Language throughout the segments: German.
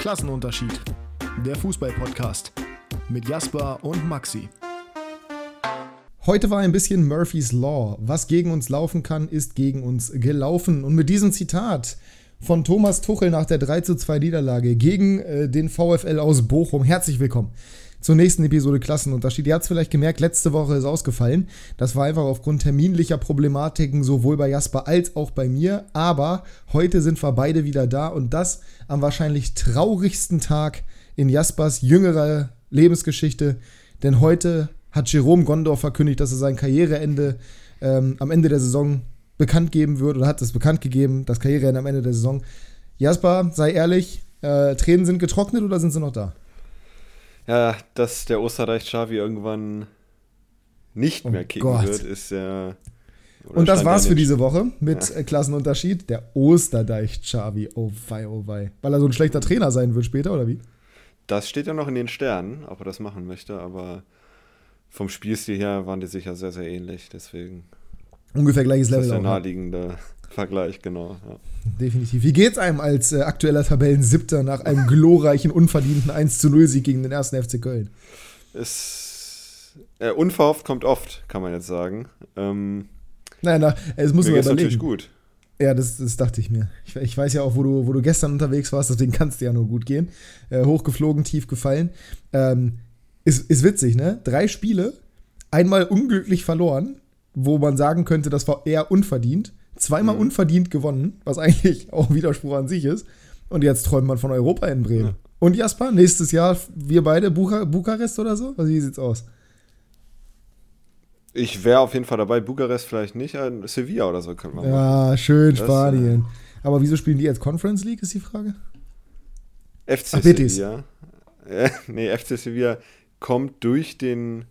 Klassenunterschied. Der Fußball-Podcast mit Jasper und Maxi. Heute war ein bisschen Murphy's Law. Was gegen uns laufen kann, ist gegen uns gelaufen. Und mit diesem Zitat von Thomas Tuchel nach der 3 zu 2 Niederlage gegen äh, den VfL aus Bochum. Herzlich willkommen zur nächsten Episode Klassenunterschied. Ihr habt es vielleicht gemerkt, letzte Woche ist ausgefallen. Das war einfach aufgrund terminlicher Problematiken sowohl bei Jasper als auch bei mir. Aber heute sind wir beide wieder da und das am wahrscheinlich traurigsten Tag in Jaspers jüngerer Lebensgeschichte. Denn heute hat Jerome Gondor verkündigt, dass er sein Karriereende ähm, am Ende der Saison bekannt geben wird oder hat es bekannt gegeben, das Karriereende am Ende der Saison. Jasper, sei ehrlich, äh, Tränen sind getrocknet oder sind sie noch da? Ja, dass der Osterreich Xavi irgendwann nicht Oh mehr kicken Gott. wird, ist ja. Und das war's ja für diese Woche mit äh, Klassenunterschied. Der Osterdeich Xavi. Oh wei, oh wei. Weil er so ein schlechter Trainer sein wird später, oder wie? Das steht ja noch in den Sternen, ob er das machen möchte, aber vom Spielstil her waren die sicher sehr, sehr ähnlich. Deswegen Ungefähr gleiches ist das Level. der naheliegende Vergleich, genau. Ja. Definitiv. Wie geht's einem als äh, aktueller Tabellensiebter nach einem glorreichen, unverdienten 1 zu 0 Sieg gegen den ersten FC Köln? Es, äh, unverhofft kommt oft, kann man jetzt sagen. Ähm, Nein, na, es muss mir geht's natürlich überlegen. gut. Ja, das, das dachte ich mir. Ich, ich weiß ja auch, wo du, wo du gestern unterwegs warst, deswegen kann es dir ja nur gut gehen. Äh, hochgeflogen, tief gefallen. Ähm, ist, ist witzig, ne? Drei Spiele, einmal unglücklich verloren, wo man sagen könnte, das war eher unverdient. Zweimal Mhm. unverdient gewonnen, was eigentlich auch ein Widerspruch an sich ist. Und jetzt träumt man von Europa in Bremen. Ja. Und Jasper, nächstes Jahr wir beide Bucha Bukarest oder so? Also, wie sieht's aus? Ich wäre auf jeden Fall dabei. Bukarest vielleicht nicht, äh, Sevilla oder so können wir machen. Ja, schön Das, Spanien. Aber wieso spielen die jetzt Conference League, ist die Frage? FC Ach. Sevilla. Äh, nee, FC Sevilla kommt durch den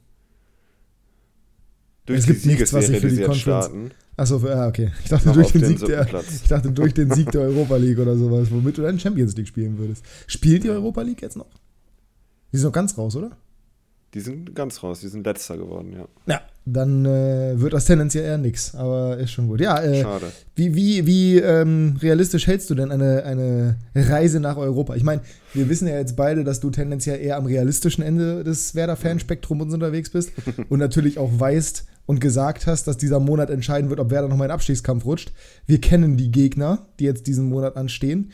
durch Es die gibt nichts, was ich für die Conference- starten. Achso, ja, okay. Ich dachte durch den, den Sieg der, ich dachte durch den Sieg der Europa League oder sowas, womit du dann Champions League spielen würdest. Spielt die Europa League jetzt noch? Die sind noch ganz raus, oder? Die sind ganz raus, die sind letzter geworden, ja. Ja. Dann äh, wird das tendenziell eher nix, aber ist schon gut. Ja, äh, Schade. wie, wie, wie ähm, realistisch hältst du denn eine, eine Reise nach Europa? Ich meine, wir wissen ja jetzt beide, dass du tendenziell eher am realistischen Ende des Werder-Fanspektrums unterwegs bist und natürlich auch weißt und gesagt hast, dass dieser Monat entscheiden wird, ob Werder nochmal in den Abstiegskampf rutscht. Wir kennen die Gegner, die jetzt diesen Monat anstehen.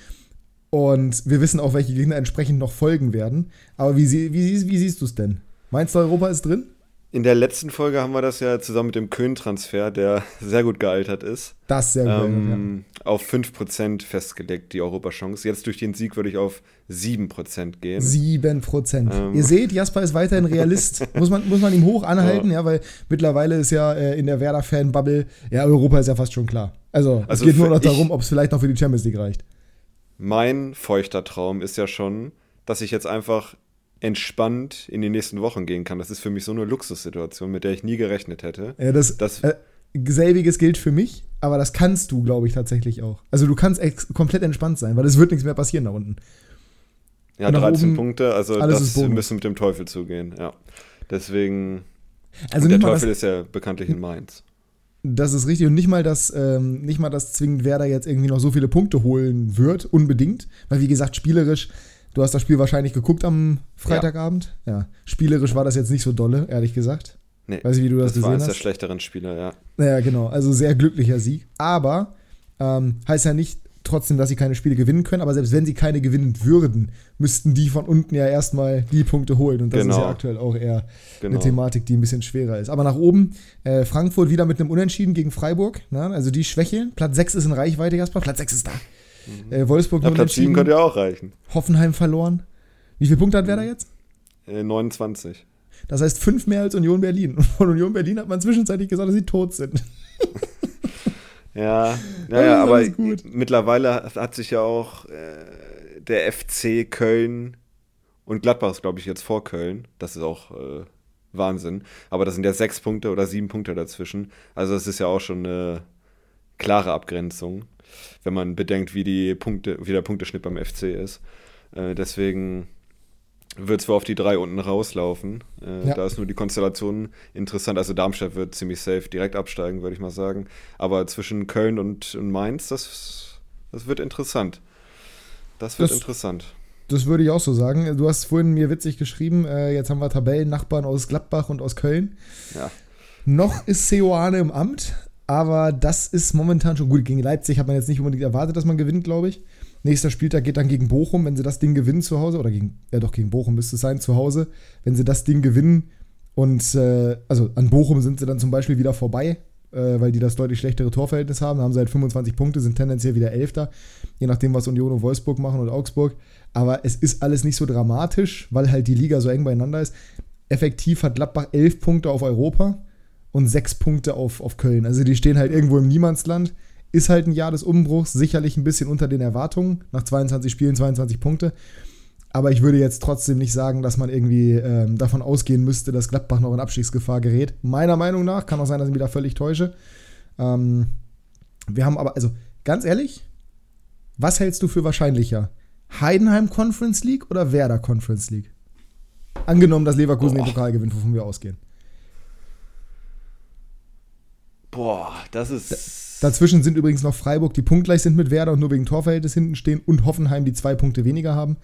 Und wir wissen auch, welche Gegner entsprechend noch folgen werden. Aber wie, sie- wie, wie siehst du es denn? Meinst du, Europa ist drin? In der letzten Folge haben wir das ja zusammen mit dem Köhn-Transfer, der sehr gut gealtert ist, Das sehr gut. ähm, auf 5% festgelegt, die Europachance. Jetzt durch den Sieg würde ich auf 7% gehen. Sieben Prozent. Ähm. Ihr seht, Jasper ist weiterhin Realist. muss, man, muss man ihm hoch anhalten, ja, weil mittlerweile ist ja äh, in der Werder-Fan-Bubble, ja, Europa ist ja fast schon klar. Also, es Also geht nur noch darum, ob es vielleicht noch für die Champions League reicht. Mein feuchter Traum ist ja schon, dass ich jetzt einfach entspannt in die nächsten Wochen gehen kann. Das ist für mich so eine Luxussituation, mit der ich nie gerechnet hätte. Ja, das, Das- äh, selbiges gilt für mich, aber das kannst du, glaube ich, tatsächlich auch. Also, du kannst komplett entspannt sein, weil es wird nichts mehr passieren da unten. Ja, Und nach 13 oben, Punkte, also das müssen mit dem Teufel zugehen, ja. Deswegen, Also, der Teufel das, ist ja bekanntlich in Mainz. das ist richtig und nicht mal, dass, ähm, nicht mal, dass zwingend Werder jetzt irgendwie noch so viele Punkte holen wird, unbedingt. Weil, wie gesagt, spielerisch, du hast das Spiel wahrscheinlich geguckt am Freitagabend. Ja. Spielerisch war das jetzt nicht so dolle, ehrlich gesagt. Nee, Weiß ich, wie du das, das war gesehen eines der schlechteren Spieler, ja. Naja, genau. Also sehr glücklicher Sieg. Aber ähm, heißt ja nicht trotzdem, dass sie keine Spiele gewinnen können. Aber selbst wenn sie keine gewinnen würden, müssten die von unten ja erstmal die Punkte holen. Und das ist Genau. ja aktuell auch eher Genau. eine Thematik, die ein bisschen schwerer ist. Aber nach oben, äh, Frankfurt wieder mit einem Unentschieden gegen Freiburg. Ne? Also die schwächeln. Platz 6 ist in Reichweite, Jasper. Platz 6 ist da. Äh, Wolfsburg Mhm. Ja, Platz 7 unentschieden. könnte ja auch reichen. Hoffenheim verloren. Wie viele Punkte hat Werder jetzt? Äh, 29. Das heißt fünf mehr als Union Berlin. Und von Union Berlin hat man zwischenzeitlich gesagt, dass sie tot sind. Ja, naja, aber mittlerweile hat- hat sich ja auch äh, der FC Köln und Gladbach ist, glaube ich, jetzt vor Köln. Das ist auch äh, Wahnsinn. Aber das sind ja sechs Punkte oder sieben Punkte dazwischen. Also das ist ja auch schon eine klare Abgrenzung, wenn man bedenkt, wie die Punkte, wie der Punkteschnitt beim FC ist. Äh, deswegen wird es wohl auf die drei unten rauslaufen. Äh, Ja. Da ist nur die Konstellation interessant. Also Darmstadt wird ziemlich safe direkt absteigen, würde ich mal sagen. Aber zwischen Köln und, und Mainz, das, das wird interessant. Das wird Das- interessant. Das würde ich auch so sagen. Du hast vorhin mir witzig geschrieben, äh, jetzt haben wir Tabellennachbarn aus Gladbach und aus Köln. Ja. Noch ist Seoane im Amt, aber das ist momentan schon gut. Gegen Leipzig hat man jetzt nicht unbedingt erwartet, dass man gewinnt, glaube ich. Nächster Spieltag geht dann gegen Bochum, wenn sie das Ding gewinnen zu Hause, oder gegen, ja doch, gegen Bochum müsste es sein, zu Hause. Wenn sie das Ding gewinnen und, äh, also an Bochum sind sie dann zum Beispiel wieder vorbei, äh, weil die das deutlich schlechtere Torverhältnis haben. Da haben sie halt 25 Punkte, sind tendenziell wieder Elfter, je nachdem, was Union und Wolfsburg machen und Augsburg. Aber es ist alles nicht so dramatisch, weil halt die Liga so eng beieinander ist. Effektiv hat Gladbach 11 Punkte auf Europa und 6 Punkte auf, auf Köln. Also die stehen halt irgendwo im Niemandsland. Ist halt ein Jahr des Umbruchs, sicherlich ein bisschen unter den Erwartungen. Nach 22 Spielen 22 Punkte. Aber ich würde jetzt trotzdem nicht sagen, dass man irgendwie ähm, davon ausgehen müsste, dass Gladbach noch in Abstiegsgefahr gerät. Meiner Meinung nach, kann auch sein, dass ich mich da völlig täusche. Ähm, wir haben aber, also ganz ehrlich, was hältst du für wahrscheinlicher? Heidenheim Conference League oder Werder Conference League? Angenommen, dass Leverkusen Boah. den Pokal gewinnt, wovon wir ausgehen. Boah, das ist. Dazwischen sind übrigens noch Freiburg, die punktgleich sind mit Werder und nur wegen Torverhältnis hinten stehen und Hoffenheim, die zwei Punkte weniger haben.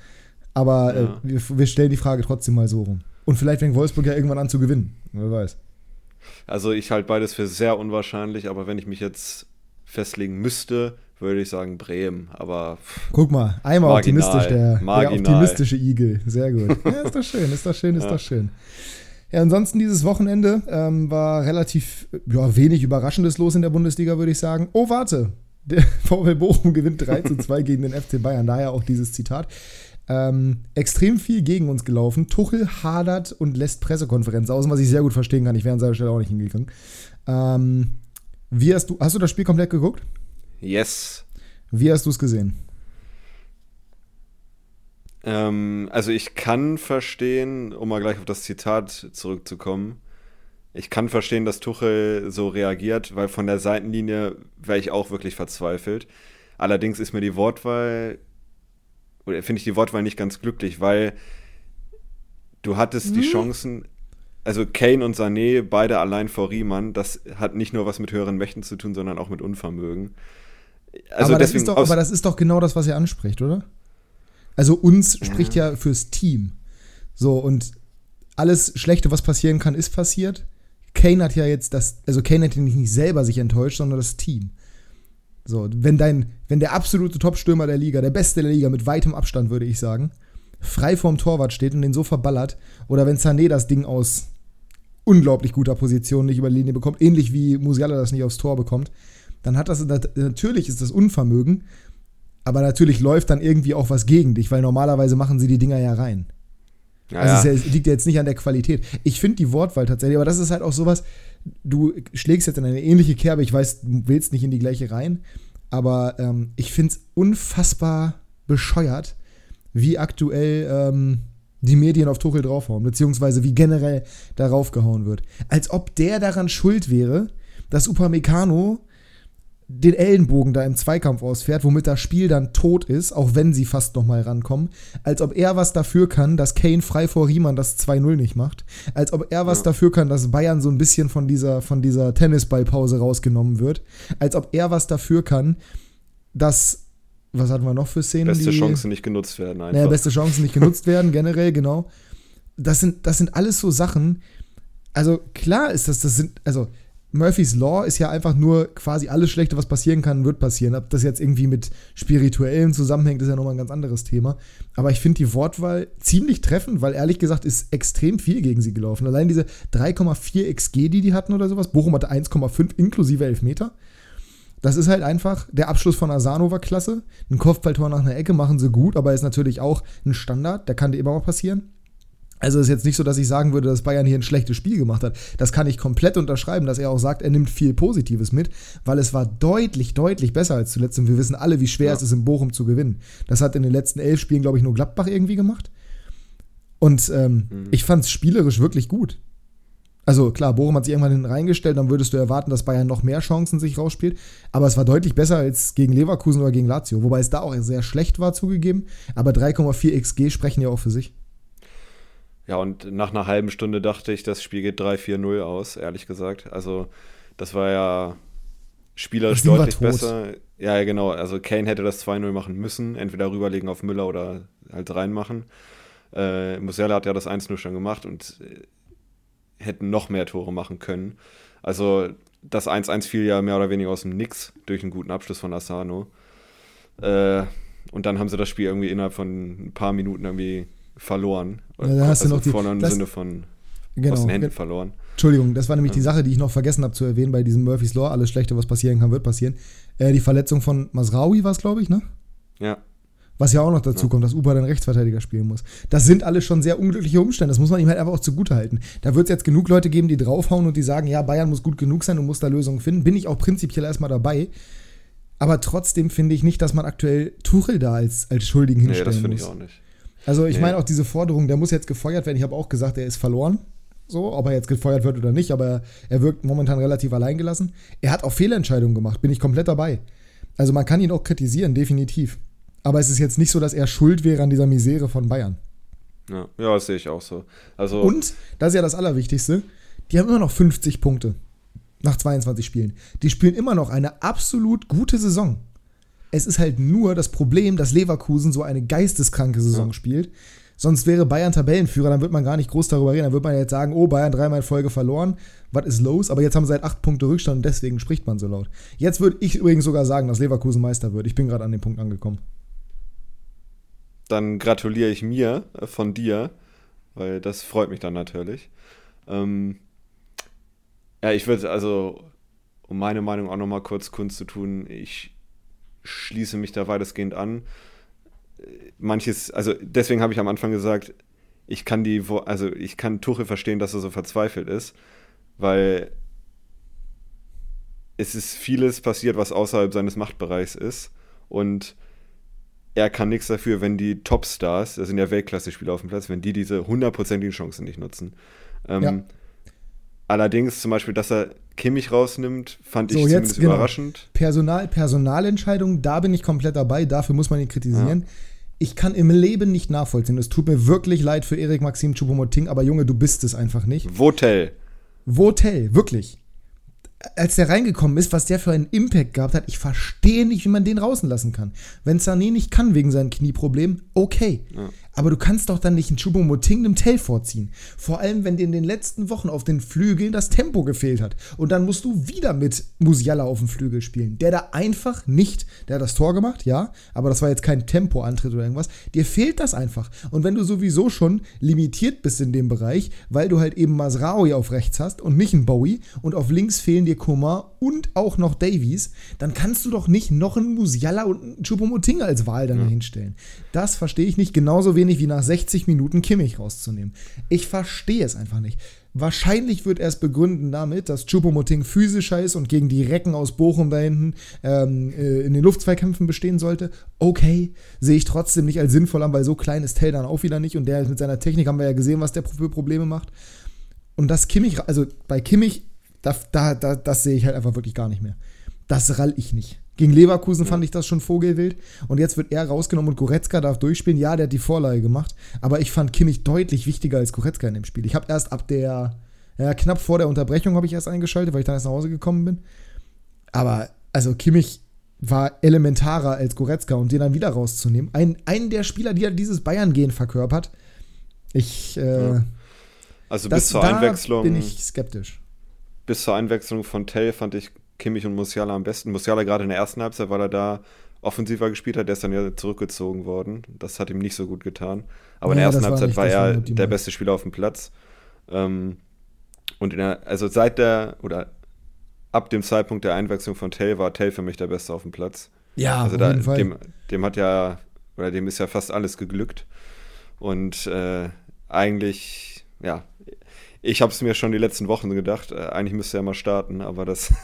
Aber Ja. äh, wir, wir stellen die Frage trotzdem mal so rum. Und vielleicht fängt Wolfsburg ja irgendwann an zu gewinnen. Wer weiß. Also ich halte beides für sehr unwahrscheinlich, aber wenn ich mich jetzt festlegen müsste, würde ich sagen Bremen. Aber pff, Guck mal, einmal Marginal, optimistisch, der, der optimistische Igel. Sehr gut. Ja, ist doch schön, ist doch schön, ist Ja. doch schön. Ja, ansonsten dieses Wochenende ähm, war relativ ja, wenig Überraschendes los in der Bundesliga, würde ich sagen. Oh, warte. Der VfL Bochum gewinnt 3 zu 2 gegen den FC Bayern. Daher auch dieses Zitat. Ähm, extrem viel gegen uns gelaufen. Tuchel hadert und lässt Pressekonferenz aus, was ich sehr gut verstehen kann. Ich wäre an seiner Stelle auch nicht hingegangen. Ähm, wie hast du, hast du das Spiel komplett geguckt? yes. Wie hast du es gesehen? Ähm, also ich kann verstehen, um mal gleich auf das Zitat zurückzukommen, ich kann verstehen, dass Tuchel so reagiert, weil von der Seitenlinie wäre ich auch wirklich verzweifelt. Allerdings ist mir die Wortwahl, oder finde ich die Wortwahl nicht ganz glücklich, weil du hattest die Chancen, also Kane und Sané, beide allein vor Riemann, das hat nicht nur was mit höheren Mächten zu tun, sondern auch mit Unvermögen. Also aber, das deswegen ist doch, aber das ist doch genau das, was er anspricht, oder? Also uns spricht ja fürs Team. So, und alles Schlechte, was passieren kann, ist passiert. Kane hat ja jetzt das, also Kane hat ja nicht nicht selber sich enttäuscht, sondern das Team. So, wenn dein, wenn der absolute Topstürmer der Liga, der beste der Liga mit weitem Abstand, würde ich sagen, frei vorm Torwart steht und den so verballert, oder wenn Sané das Ding aus unglaublich guter Position nicht über die Linie bekommt, ähnlich wie Musiala das nicht aufs Tor bekommt, dann hat das, natürlich ist das Unvermögen, aber natürlich läuft dann irgendwie auch was gegen dich, weil normalerweise machen sie die Dinger ja rein. Ja, Also es liegt ja jetzt nicht an der Qualität. Ich finde die Wortwahl tatsächlich, aber das ist halt auch sowas, du schlägst jetzt in eine ähnliche Kerbe, ich weiß, du willst nicht in die gleiche rein, aber ähm, ich finde es unfassbar bescheuert, wie aktuell ähm, die Medien auf Tuchel draufhauen, beziehungsweise wie generell darauf gehauen wird. Als ob der daran schuld wäre, dass Upamecano den Ellenbogen da im Zweikampf ausfährt, womit das Spiel dann tot ist, auch wenn sie fast noch mal rankommen. Als ob er was dafür kann, dass Kane frei vor Riemann das 2-0 nicht macht. Als ob er was Ja. dafür kann, dass Bayern so ein bisschen von dieser, von dieser Tennisballpause rausgenommen wird. Als ob er was dafür kann, dass, was hatten wir noch für Szenen? beste die, Chancen nicht genutzt werden einfach. naja, beste Chancen nicht genutzt werden, generell, genau. Das sind, das sind alles so Sachen. Also klar ist das, das sind, also Murphy's Law ist ja einfach nur quasi alles Schlechte, was passieren kann, wird passieren. Ob das jetzt irgendwie mit spirituellen zusammenhängt, ist ja nochmal ein ganz anderes Thema. Aber ich finde die Wortwahl ziemlich treffend, weil ehrlich gesagt ist extrem viel gegen sie gelaufen. Allein diese 3,4 XG, die die hatten oder sowas. Bochum hatte 1,5 inklusive Elfmeter. Das ist halt einfach, der Abschluss von Asano war klasse. Ein Kopfballtor nach einer Ecke machen sie gut, aber ist natürlich auch ein Standard, der kann dir immer mal passieren. Also ist jetzt nicht so, dass ich sagen würde, dass Bayern hier ein schlechtes Spiel gemacht hat. Das kann ich komplett unterschreiben, dass er auch sagt, er nimmt viel Positives mit, weil es war deutlich, deutlich besser als zuletzt. Und wir wissen alle, wie schwer Ja. es ist, in Bochum zu gewinnen. Das hat in den letzten elf Spielen, glaube ich, nur Gladbach irgendwie gemacht. Und ähm, Mhm. ich fand es spielerisch wirklich gut. Also klar, Bochum hat sich irgendwann hinten reingestellt, dann würdest du erwarten, dass Bayern noch mehr Chancen sich rausspielt. Aber es war deutlich besser als gegen Leverkusen oder gegen Lazio, wobei es da auch sehr schlecht war, zugegeben. Aber 3,4 XG sprechen ja auch für sich. Ja, und nach einer halben Stunde dachte ich, das Spiel geht 3-4-0 aus, ehrlich gesagt. Also, das war ja spielerisch deutlich besser. Ja, ja, genau. Also, Kane hätte das 2-0 machen müssen. Entweder rüberlegen auf Müller oder halt reinmachen. Äh, Musiala hat ja das 1-0 schon gemacht und äh, hätten noch mehr Tore machen können. Also das 1-1 fiel ja mehr oder weniger aus dem Nix durch einen guten Abschluss von Asano. Äh, und dann haben sie das Spiel irgendwie innerhalb von ein paar Minuten irgendwie verloren. Ja, da hast also du noch die, vorne im das, Sinne von genau, aus den Händen verloren. Entschuldigung, das war nämlich ja. die Sache, die ich noch vergessen habe zu erwähnen bei diesem Murphy's Law. Alles Schlechte, was passieren kann, wird passieren. Äh, die Verletzung von Masraoui war es, glaube ich, ne? Ja. Was ja auch noch dazu ja. kommt, dass Uber dann Rechtsverteidiger spielen muss. Das sind alles schon sehr unglückliche Umstände. Das muss man ihm halt einfach auch zugutehalten. Da wird es jetzt genug Leute geben, die draufhauen und die sagen, ja, Bayern muss gut genug sein und muss da Lösungen finden. Bin ich auch prinzipiell erstmal dabei. Aber trotzdem finde ich nicht, dass man aktuell Tuchel da als, als Schuldigen hinstellen muss. Nee, das finde ich auch nicht. Also ich nee. meine auch diese Forderung, der muss jetzt gefeuert werden. Ich habe auch gesagt, er ist verloren. So, ob er jetzt gefeuert wird oder nicht, aber er wirkt momentan relativ alleingelassen. Er hat auch Fehlentscheidungen gemacht, bin ich komplett dabei. Also man kann ihn auch kritisieren, definitiv. Aber es ist jetzt nicht so, dass er schuld wäre an dieser Misere von Bayern. Ja, ja das sehe ich auch so. Also Und, das ist ja das Allerwichtigste, die haben immer noch 50 Punkte nach 22 Spielen. Die spielen immer noch eine absolut gute Saison. Es ist halt nur das Problem, dass Leverkusen so eine geisteskranke Saison ja. spielt. Sonst wäre Bayern Tabellenführer, dann wird man gar nicht groß darüber reden. Dann wird man jetzt sagen, oh, Bayern dreimal in Folge verloren. Was ist los? Aber jetzt haben sie halt acht Punkte Rückstand und deswegen spricht man so laut. Jetzt würde ich übrigens sogar sagen, dass Leverkusen Meister wird. Ich bin gerade an dem Punkt angekommen. Dann gratuliere ich mir äh, von dir, weil das freut mich dann natürlich. Ähm, ja, ich würde also, um meine Meinung auch nochmal kurz kund zu tun, ich schließe mich da weitestgehend an. Manches, also deswegen habe ich am Anfang gesagt, ich kann die, also ich kann Tuchel verstehen, dass er so verzweifelt ist, weil es ist vieles passiert, was außerhalb seines Machtbereichs ist und er kann nichts dafür, wenn die Topstars, das sind ja Weltklasse-Spieler auf dem Platz, wenn die diese hundertprozentigen Chancen nicht nutzen. Ähm, ja. Allerdings zum Beispiel, dass er Kimmich rausnimmt, fand so, ich zumindest genau. überraschend. Personal, Personalentscheidung, da bin ich komplett dabei, dafür muss man ihn kritisieren. Ja. Ich kann im Leben nicht nachvollziehen. Es tut mir wirklich leid für Erik Maxim Choupo-Moting, aber Junge, du bist es einfach nicht. Votel. Votel, wirklich als der reingekommen ist, was der für einen Impact gehabt hat, ich verstehe nicht, wie man den draußen lassen kann. Wenn Sané nicht kann wegen seinen Knieproblemen, okay. Ja. Aber du kannst doch dann nicht einen Choupo-Moting einem Tell vorziehen. Vor allem, wenn dir in den letzten Wochen auf den Flügeln das Tempo gefehlt hat. Und dann musst du wieder mit Musiala auf dem Flügel spielen. Der da einfach nicht, der hat das Tor gemacht, ja, aber das war jetzt kein Tempoantritt oder irgendwas. Dir fehlt das einfach. Und wenn du sowieso schon limitiert bist in dem Bereich, weil du halt eben Masraoui auf rechts hast und nicht einen Bowie und auf links fehlen dir Kumar und auch noch Davies, dann kannst du doch nicht noch einen Musiala und einen Choupo-Moting als Wahl dann ja. hinstellen. Das verstehe ich nicht. Genauso wenig wie nach 60 Minuten Kimmich rauszunehmen. Ich verstehe es einfach nicht. Wahrscheinlich wird er es begründen damit, dass Chupomoting physischer ist und gegen die Recken aus Bochum da hinten ähm, äh, in den Luftzweikämpfen bestehen sollte. Okay, sehe ich trotzdem nicht als sinnvoll an, weil so klein ist Tell dann auch wieder nicht und der mit seiner Technik haben wir ja gesehen, was der für Probleme macht. Und das Kimmich, also bei Kimmich, da, da, da, das sehe ich halt einfach wirklich gar nicht mehr. Das rall ich nicht. Gegen Leverkusen fand ich das schon vogelwild. Und jetzt wird er rausgenommen und Goretzka darf durchspielen. Ja, der hat die Vorlage gemacht. Aber ich fand Kimmich deutlich wichtiger als Goretzka in dem Spiel. Ich habe erst ab der, ja, knapp vor der Unterbrechung habe ich erst eingeschaltet, weil ich dann erst nach Hause gekommen bin. Aber, also Kimmich war elementarer als Goretzka und den dann wieder rauszunehmen. Ein, einen der Spieler, die ja dieses Bayern-Gen verkörpert. Ich, äh, ja. Also bis das, zur Einwechslung. bin ich skeptisch. Bis zur Einwechslung von Tell fand ich Kimmich und Musiala am besten. Musiala gerade in der ersten Halbzeit, weil er da offensiver gespielt hat, der ist dann ja zurückgezogen worden. Das hat ihm nicht so gut getan. Aber ja, in der ersten Halbzeit war, war er der beste Spieler auf dem Platz. Ähm, und der, also seit der, oder ab dem Zeitpunkt der Einwechslung von Tell war Tell für mich der Beste auf dem Platz. Ja, also auf jeden Fall. Dem, dem hat ja, oder dem ist ja fast alles geglückt. Und äh, eigentlich, ja, ich habe es mir schon die letzten Wochen gedacht, äh, eigentlich müsste er mal starten, aber das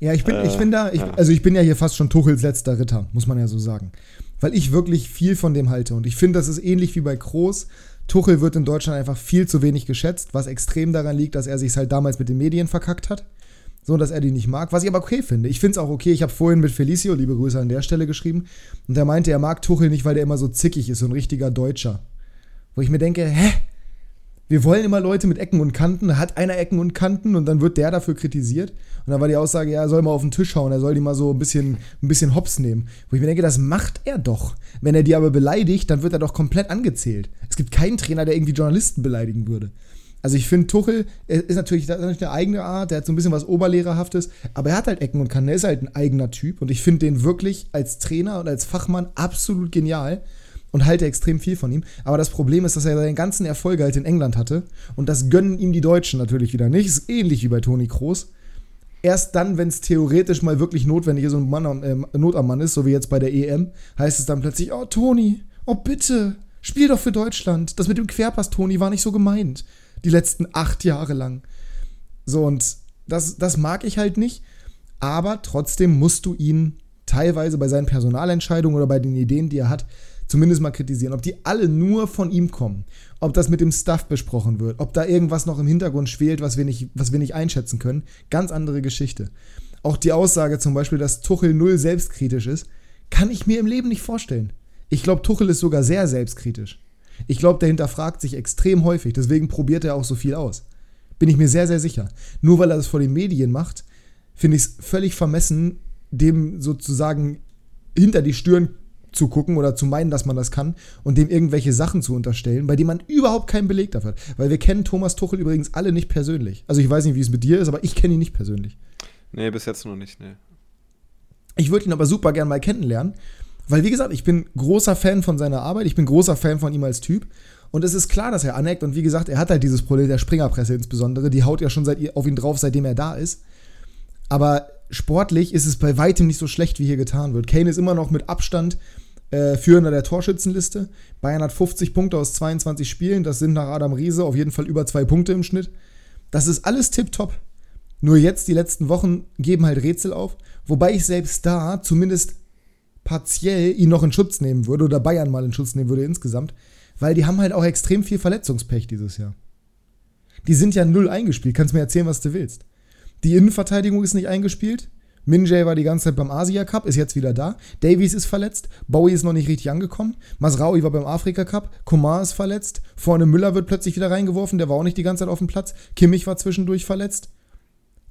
Ja, ich bin, äh, ich bin da, ich, ja. also ich bin ja hier fast schon Tuchels letzter Ritter, muss man ja so sagen. Weil ich wirklich viel von dem halte. Und ich finde, das ist ähnlich wie bei Kroos. Tuchel wird in Deutschland einfach viel zu wenig geschätzt, was extrem daran liegt, dass er sich halt damals mit den Medien verkackt hat. So, dass er die nicht mag. Was ich aber okay finde. Ich finde es auch okay. Ich habe vorhin mit Felicio, liebe Grüße an der Stelle, geschrieben. Und er meinte, er mag Tuchel nicht, weil der immer so zickig ist, so ein richtiger Deutscher. Wo ich mir denke, hä? Wir wollen immer Leute mit Ecken und Kanten. Hat einer Ecken und Kanten und dann wird der dafür kritisiert. Und dann war die Aussage, ja, er soll mal auf den Tisch hauen, er soll die mal so ein bisschen, ein bisschen hops nehmen. Wo ich mir denke, das macht er doch. Wenn er die aber beleidigt, dann wird er doch komplett angezählt. Es gibt keinen Trainer, der irgendwie Journalisten beleidigen würde. Also ich finde, Tuchel ist natürlich, ist natürlich eine eigene Art, der hat so ein bisschen was Oberlehrerhaftes, aber er hat halt Ecken und Kanten, er ist halt ein eigener Typ und ich finde den wirklich als Trainer und als Fachmann absolut genial und halte extrem viel von ihm. Aber das Problem ist, dass er seine ganzen Erfolge halt in England hatte. Und das gönnen ihm die Deutschen natürlich wieder nicht. Ist ähnlich wie bei Toni Kroos. Erst dann, wenn es theoretisch mal wirklich notwendig ist und Mann, äh, Not am Mann ist, so wie jetzt bei der EM, heißt es dann plötzlich, oh Toni, oh bitte, spiel doch für Deutschland. Das mit dem Querpass, Toni, war nicht so gemeint. Die letzten acht Jahre lang. So, und das, das mag ich halt nicht. Aber trotzdem musst du ihn teilweise bei seinen Personalentscheidungen oder bei den Ideen, die er hat, zumindest mal kritisieren. Ob die alle nur von ihm kommen, ob das mit dem Stuff besprochen wird, ob da irgendwas noch im Hintergrund schwelt, was wir nicht, was wir nicht einschätzen können, ganz andere Geschichte. Auch die Aussage zum Beispiel, dass Tuchel null selbstkritisch ist, kann ich mir im Leben nicht vorstellen. Ich glaube, Tuchel ist sogar sehr selbstkritisch. Ich glaube, der hinterfragt sich extrem häufig, deswegen probiert er auch so viel aus. Bin ich mir sehr, sehr sicher. Nur weil er das vor den Medien macht, finde ich es völlig vermessen, dem sozusagen hinter die Stirn zu gucken oder zu meinen, dass man das kann und dem irgendwelche Sachen zu unterstellen, bei denen man überhaupt keinen Beleg dafür hat. Weil wir kennen Thomas Tuchel übrigens alle nicht persönlich. Also ich weiß nicht, wie es mit dir ist, aber ich kenne ihn nicht persönlich. Nee, bis jetzt noch nicht, nee. Ich würde ihn aber super gern mal kennenlernen, weil wie gesagt, ich bin großer Fan von seiner Arbeit, ich bin großer Fan von ihm als Typ und es ist klar, dass er aneckt und wie gesagt, er hat halt dieses Problem der Springerpresse insbesondere, die haut ja schon seit, auf ihn drauf, seitdem er da ist. Aber sportlich ist es bei weitem nicht so schlecht, wie hier getan wird. Kane ist immer noch mit Abstand äh, Führender der Torschützenliste. Bayern hat 50 Punkte aus 22 Spielen. Das sind nach Adam Riese auf jeden Fall über zwei Punkte im Schnitt. Das ist alles tipptopp. Nur jetzt, die letzten Wochen, geben halt Rätsel auf. Wobei ich selbst da zumindest partiell ihn noch in Schutz nehmen würde oder Bayern mal in Schutz nehmen würde insgesamt. Weil die haben halt auch extrem viel Verletzungspech dieses Jahr. Die sind ja null eingespielt. Kannst mir erzählen, was du willst. Die Innenverteidigung ist nicht eingespielt. Minjay war die ganze Zeit beim Asia Cup, ist jetzt wieder da. Davies ist verletzt. Bowie ist noch nicht richtig angekommen. Masraui war beim Afrika Cup. Komar ist verletzt. Vorne Müller wird plötzlich wieder reingeworfen. Der war auch nicht die ganze Zeit auf dem Platz. Kimmich war zwischendurch verletzt.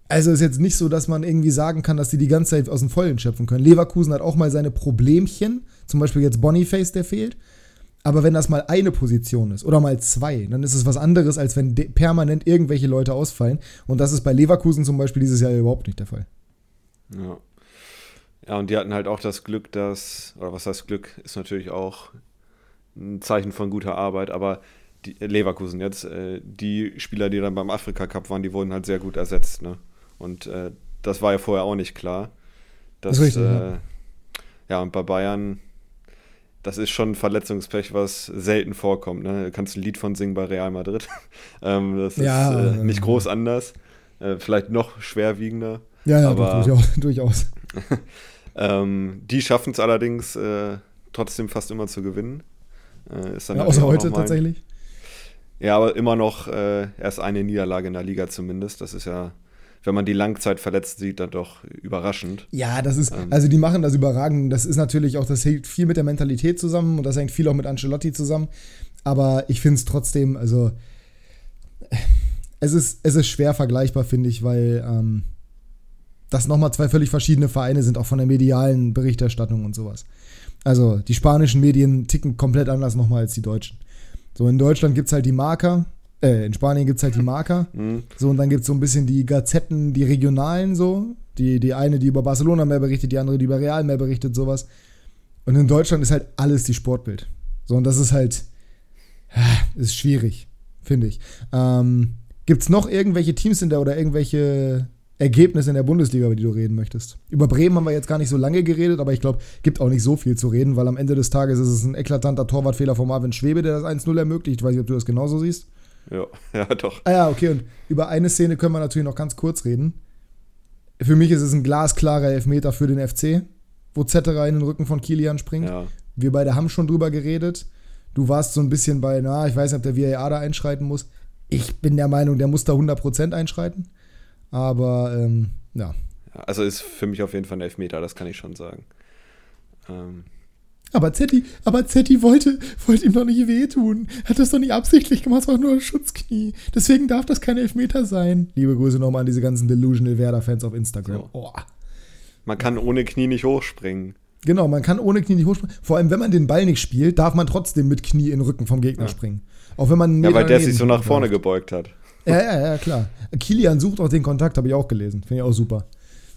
Also ist jetzt nicht so, dass man irgendwie sagen kann, dass die die ganze Zeit aus dem Vollen schöpfen können. Leverkusen hat auch mal seine Problemchen. Zum Beispiel jetzt Boniface, der fehlt. Aber wenn das mal eine Position ist oder mal zwei, dann ist es was anderes, als wenn permanent irgendwelche Leute ausfallen. Und das ist bei Leverkusen zum Beispiel dieses Jahr überhaupt nicht der Fall. Ja. Ja, und die hatten halt auch das Glück, dass, oder was heißt Glück, ist natürlich auch ein Zeichen von guter Arbeit, aber die, äh, Leverkusen jetzt, äh, die Spieler, die dann beim Afrika Cup waren, die wurden halt sehr gut ersetzt, ne? Und äh, das war ja vorher auch nicht klar. Dass, das richtig, äh, ja. ja, und bei Bayern, das ist schon ein Verletzungspech, was selten vorkommt. Ne? Du kannst ein Lied von singen bei Real Madrid. ähm, das ja, ist äh, nicht groß anders. Äh, vielleicht noch schwerwiegender. Ja, ja, aber, doch, durchaus. durchaus. ähm, die schaffen es allerdings äh, trotzdem fast immer zu gewinnen. Äh, ist dann ja, außer heute tatsächlich. Ja, aber immer noch äh, erst eine Niederlage in der Liga zumindest. Das ist ja, wenn man die Langzeit verletzt sieht, dann doch überraschend. Ja, das ist, ähm, also die machen das überragend. Das ist natürlich auch, das hängt viel mit der Mentalität zusammen und das hängt viel auch mit Ancelotti zusammen. Aber ich finde es trotzdem, also es ist, es ist schwer vergleichbar, finde ich, weil ähm, das nochmal zwei völlig verschiedene Vereine sind, auch von der medialen Berichterstattung und sowas. Also die spanischen Medien ticken komplett anders nochmal als die deutschen. So, in Deutschland gibt es halt die Marker, äh, in Spanien gibt es halt die Marker. Mhm. So, und dann gibt es so ein bisschen die Gazetten, die regionalen so. Die, die eine, die über Barcelona mehr berichtet, die andere, die über Real mehr berichtet, sowas. Und in Deutschland ist halt alles die Sportbild. So, und das ist halt, ist schwierig, finde ich. Ähm, Gibt es noch irgendwelche Teams in der oder irgendwelche Ergebnisse in der Bundesliga, über die du reden möchtest. Über Bremen haben wir jetzt gar nicht so lange geredet, aber ich glaube, gibt auch nicht so viel zu reden, weil am Ende des Tages ist es ein eklatanter Torwartfehler von Marvin Schwebe, der das 1-0 ermöglicht. Ich weiß nicht, ob du das genauso siehst. Ja, ja, doch. Ah ja, okay, und über eine Szene können wir natürlich noch ganz kurz reden. Für mich ist es ein glasklarer Elfmeter für den FC, wo Zetterer in den Rücken von Kilian springt. Ja. Wir beide haben schon drüber geredet. Du warst so ein bisschen bei, na, ich weiß nicht, ob der VAR da einschreiten muss. Ich bin der Meinung, der muss da 100% einschreiten. Aber ähm, ja. Also ist für mich auf jeden Fall ein Elfmeter, das kann ich schon sagen. Ähm. Aber Zetti, aber Zetti wollte, wollte ihm doch nicht wehtun. Hat das doch nicht absichtlich gemacht, es war nur ein Schutzknie. Deswegen darf das kein Elfmeter sein. Liebe Grüße nochmal an diese ganzen Delusional Werder-Fans auf Instagram. So. Oh. Man kann ohne Knie nicht hochspringen. Genau, man kann ohne Knie nicht hochspringen. Vor allem, wenn man den Ball nicht spielt, darf man trotzdem mit Knie in den Rücken vom Gegner Ja. springen. Auch wenn man Ja, weil der sich so nach läuft. vorne gebeugt hat. Ja, ja, ja, klar. Kilian sucht auch den Kontakt, habe ich auch gelesen. Finde ich auch super.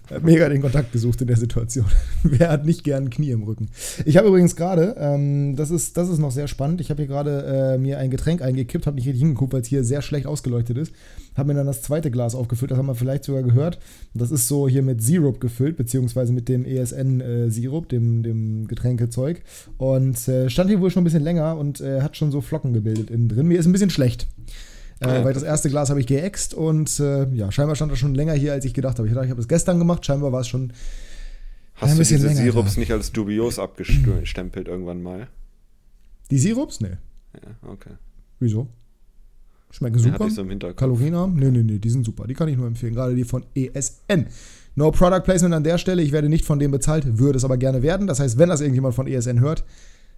Er hat mega den Kontakt gesucht in der Situation. Wer hat nicht gern Knie im Rücken? Ich habe übrigens gerade, ähm, das, ist, das ist noch sehr spannend, ich habe hier gerade äh, mir ein Getränk eingekippt, habe nicht richtig hingeguckt, weil es hier sehr schlecht ausgeleuchtet ist. Habe mir dann das zweite Glas aufgefüllt, das haben wir vielleicht sogar gehört. Das ist so hier mit Sirup gefüllt, beziehungsweise mit dem ESN-Sirup, dem, dem Getränkezeug. Und äh, stand hier wohl schon ein bisschen länger und äh, hat schon so Flocken gebildet innen drin. Mir ist ein bisschen schlecht. Äh, ja. weil das erste Glas habe ich geäxt und äh, ja, scheinbar stand das schon länger hier, als ich gedacht habe. Ich dachte, ich habe das gestern gemacht, scheinbar war es schon. Hast ein du bisschen diese länger, Sirups ja. nicht als dubios abgestempelt irgendwann mal? Die Sirups? Nee. Ja, okay. Wieso? Schmecken Ja, super. ich so im Hinterkopf. Kalorienarm? Nee, nee, nee, die sind super. Die kann ich nur empfehlen. Gerade die von ESN. No Product Placement an der Stelle. Ich werde nicht von dem bezahlt, würde es aber gerne werden. Das heißt, wenn das irgendjemand von ESN hört,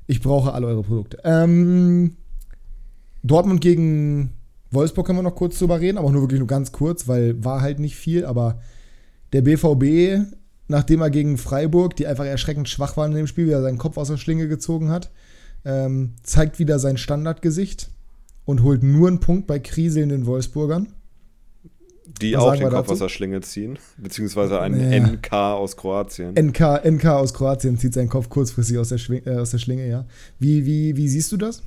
ich brauche alle eure Produkte. Ähm, Dortmund gegen Wolfsburg können wir noch kurz drüber reden, aber nur wirklich nur ganz kurz, weil war halt nicht viel. Aber der BVB, nachdem er gegen Freiburg, die einfach erschreckend schwach waren in dem Spiel, wie er seinen Kopf aus der Schlinge gezogen hat, ähm, zeigt wieder sein Standardgesicht und holt nur einen Punkt bei kriselnden Wolfsburgern. Die Was auch den Kopf aus der Schlinge ziehen, beziehungsweise ein Ja. NK aus Kroatien. NK, NK aus Kroatien zieht seinen Kopf kurzfristig aus der, Schwing, äh, aus der Schlinge, ja. Wie, wie, wie siehst du das?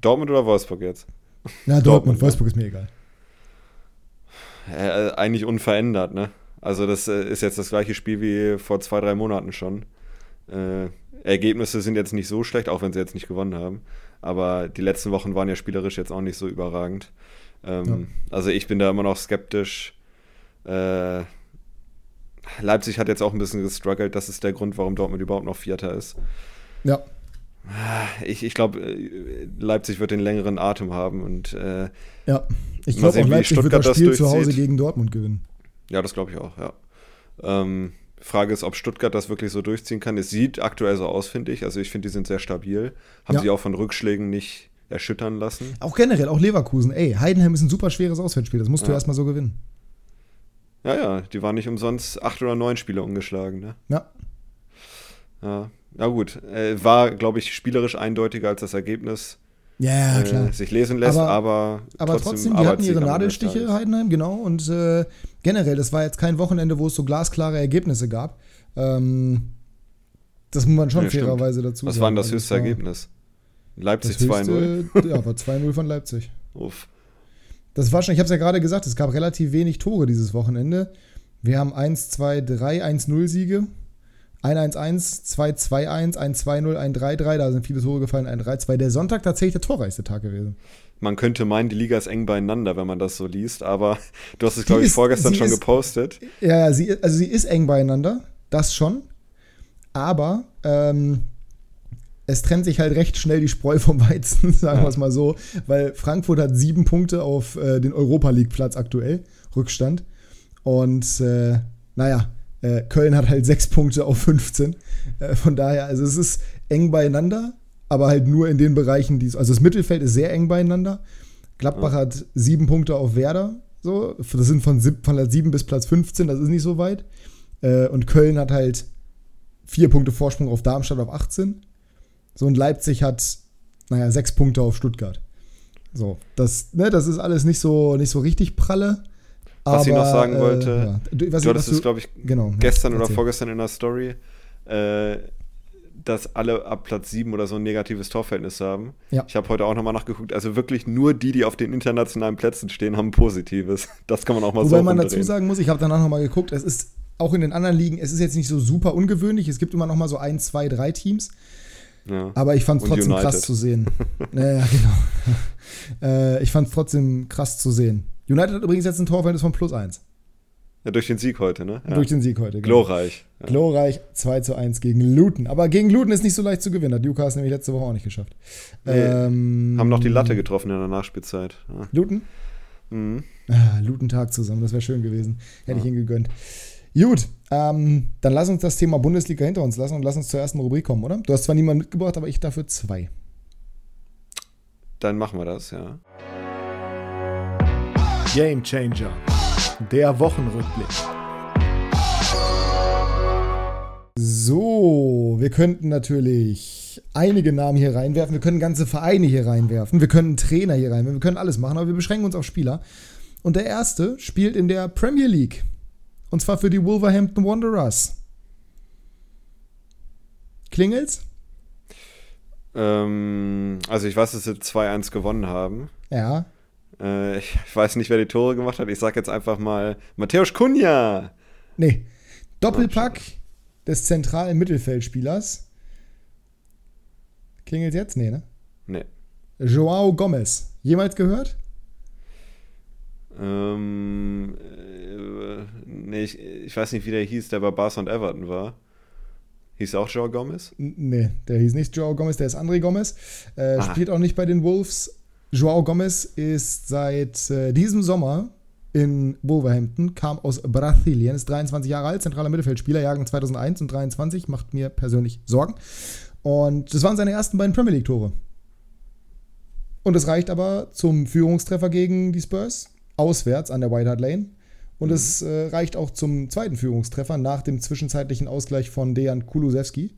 Dortmund oder Wolfsburg jetzt? Na, Dortmund, Dortmund, ne? Wolfsburg ist mir egal. Äh, eigentlich unverändert, ne? Also das äh, ist jetzt das gleiche Spiel wie vor zwei, drei Monaten schon. Äh, Ergebnisse sind jetzt nicht so schlecht, auch wenn sie jetzt nicht gewonnen haben. Aber die letzten Wochen waren ja spielerisch jetzt auch nicht so überragend. Ähm, Also ich bin da immer noch skeptisch. Äh, Leipzig hat jetzt auch ein bisschen gestruggelt. Das ist der Grund, warum Dortmund überhaupt noch Vierter ist. Ja, Ich, ich glaube, äh, Leipzig wird den längeren Atem haben und äh, ja. Ich glaube auch Leipzig wird Stuttgart das das Spiel zu durchzieht. Hause gegen Dortmund gewinnen. Ja, das glaube ich auch, ja. Ähm, Frage ist, ob Stuttgart das wirklich so durchziehen kann. Es sieht aktuell so aus, finde ich. Also ich finde, die sind sehr stabil. Haben Ja. sich auch von Rückschlägen nicht erschüttern lassen. Auch generell, auch Leverkusen. Ey, Heidenheim ist ein super schweres Auswärtsspiel. Das musst du Ja. erstmal so gewinnen. Ja, ja, die waren nicht umsonst acht oder neun Spiele ungeschlagen, ne? Ja. Ja, ja gut. Äh, war, glaube ich, spielerisch eindeutiger als das Ergebnis Ja, ja, klar. äh, sich lesen lässt, Aber- aber, Aber trotzdem, die hatten ihre Nadelstiche. Heidenheim, genau. Und äh, generell, das war jetzt kein Wochenende, wo es so glasklare Ergebnisse gab. Ähm, das muss man schon stimmt. fairerweise dazu Was sagen. war denn das Also, höchste Ergebnis? Leipzig Das 2-0. höchste, ja, war 2-0 von Leipzig. Uff. Das war schon, ich habe es ja gerade gesagt, es gab relativ wenig Tore dieses Wochenende. Wir haben 1, 2, 3, 1-0 Siege. 1-1-1, 2-2-1, 1-2-0, 1-3-3, da sind viele Tore gefallen, 1-3-2. Der Sonntag tatsächlich der torreichste Tag gewesen. Man könnte meinen, die Liga ist eng beieinander, wenn man das so liest, aber du hast es, glaube ich, ist- vorgestern schon ist- gepostet. Ja, ja, sie, also sie ist eng beieinander, das schon. Aber ähm, es trennt sich halt recht schnell die Spreu vom Weizen, sagen Ja. wir es mal so, weil Frankfurt hat sieben Punkte auf äh, den Europa League-Platz aktuell, Rückstand. Und äh, naja, äh, Köln hat halt sechs Punkte auf 15. Äh, von daher, also es ist eng beieinander, aber halt nur in den Bereichen, die also das Mittelfeld ist sehr eng beieinander. Gladbach Ja. hat sieben Punkte auf Werder, so, das sind von, von Platz 7 bis Platz 15, das ist nicht so weit. Äh, und Köln hat halt vier Punkte Vorsprung auf Darmstadt auf 18. So, und Leipzig hat, naja, sechs Punkte auf Stuttgart. So, das, ne, das ist alles nicht so, nicht so richtig pralle. Was ich noch sagen wollte, ja. du, was, Du hattest es, glaube ich, genau, ja, gestern oder erzähl. vorgestern in der Story, äh, dass alle ab Platz 7 oder so ein negatives Torverhältnis haben. Ja. Ich habe heute auch nochmal nachgeguckt. Also wirklich nur die, die auf den internationalen Plätzen stehen, haben ein positives. Das kann man auch mal Wobei so man dazu sagen muss, ich habe danach nochmal geguckt, es ist auch in den anderen Ligen, es ist jetzt nicht so super ungewöhnlich. Es gibt immer noch mal so ein, zwei, drei Teams. Ja. Aber ich fand es trotzdem krass United. zu sehen. naja, genau. äh, ich fand es trotzdem krass zu sehen. United hat übrigens jetzt ein Torverhältnis von plus 1. ja, durch den Sieg heute, ne? Ja. Durch den Sieg heute. genau. Glorreich. Ja. Glorreich 2 zu 1 gegen Luton. Aber gegen Luton ist nicht so leicht zu gewinnen. Hat Newcastle nämlich letzte Woche auch nicht geschafft. Nee, ähm, Haben noch die Latte getroffen in der Nachspielzeit. Ja. Luton? Mhm. Ah, Luton-Tag zusammen, das wäre schön gewesen. Hätte ich ihn gegönnt. Gut, ähm, dann lass uns das Thema Bundesliga hinter uns lassen und lass uns zur ersten Rubrik kommen, oder? Du hast zwar niemanden mitgebracht, aber ich dafür zwei. Dann machen wir das, ja. Game Changer. Der Wochenrückblick. So, wir könnten natürlich einige Namen hier reinwerfen, wir können ganze Vereine hier reinwerfen, wir können Trainer hier reinwerfen, wir können alles machen, aber wir beschränken uns auf Spieler. Und der erste spielt in der Premier League. Und zwar für die Wolverhampton Wanderers. Klingelt's? Ähm, also ich weiß, dass sie 2-1 gewonnen haben. Ja. Äh, ich weiß nicht, wer die Tore gemacht hat. Ich sag jetzt einfach mal Matthäus Kunja. Nee. Doppelpack des zentralen Mittelfeldspielers. Klingelt jetzt? Nee, ne? Nee. Joao Gomez. Jemals gehört? Ähm, äh, nee, ich, ich, weiß nicht, wie der hieß, der bei Barca und Everton war. Hieß auch Joao Gomez? Nee, der hieß nicht Joao Gomez, der ist André Gomez. Äh, spielt auch nicht bei den Wolves. Joao Gomez ist seit äh, diesem Sommer in Wolverhampton, kam aus Brasilien, ist 23 Jahre alt, zentraler Mittelfeldspieler, Jahrgang 2001 und 23, macht mir persönlich Sorgen. Und das waren seine ersten beiden Premier League-Tore. Und es reicht aber zum Führungstreffer gegen die Spurs auswärts an der White Hart Lane. Und mhm. es äh, reicht auch zum zweiten Führungstreffer nach dem zwischenzeitlichen Ausgleich von Dejan Kulusewski.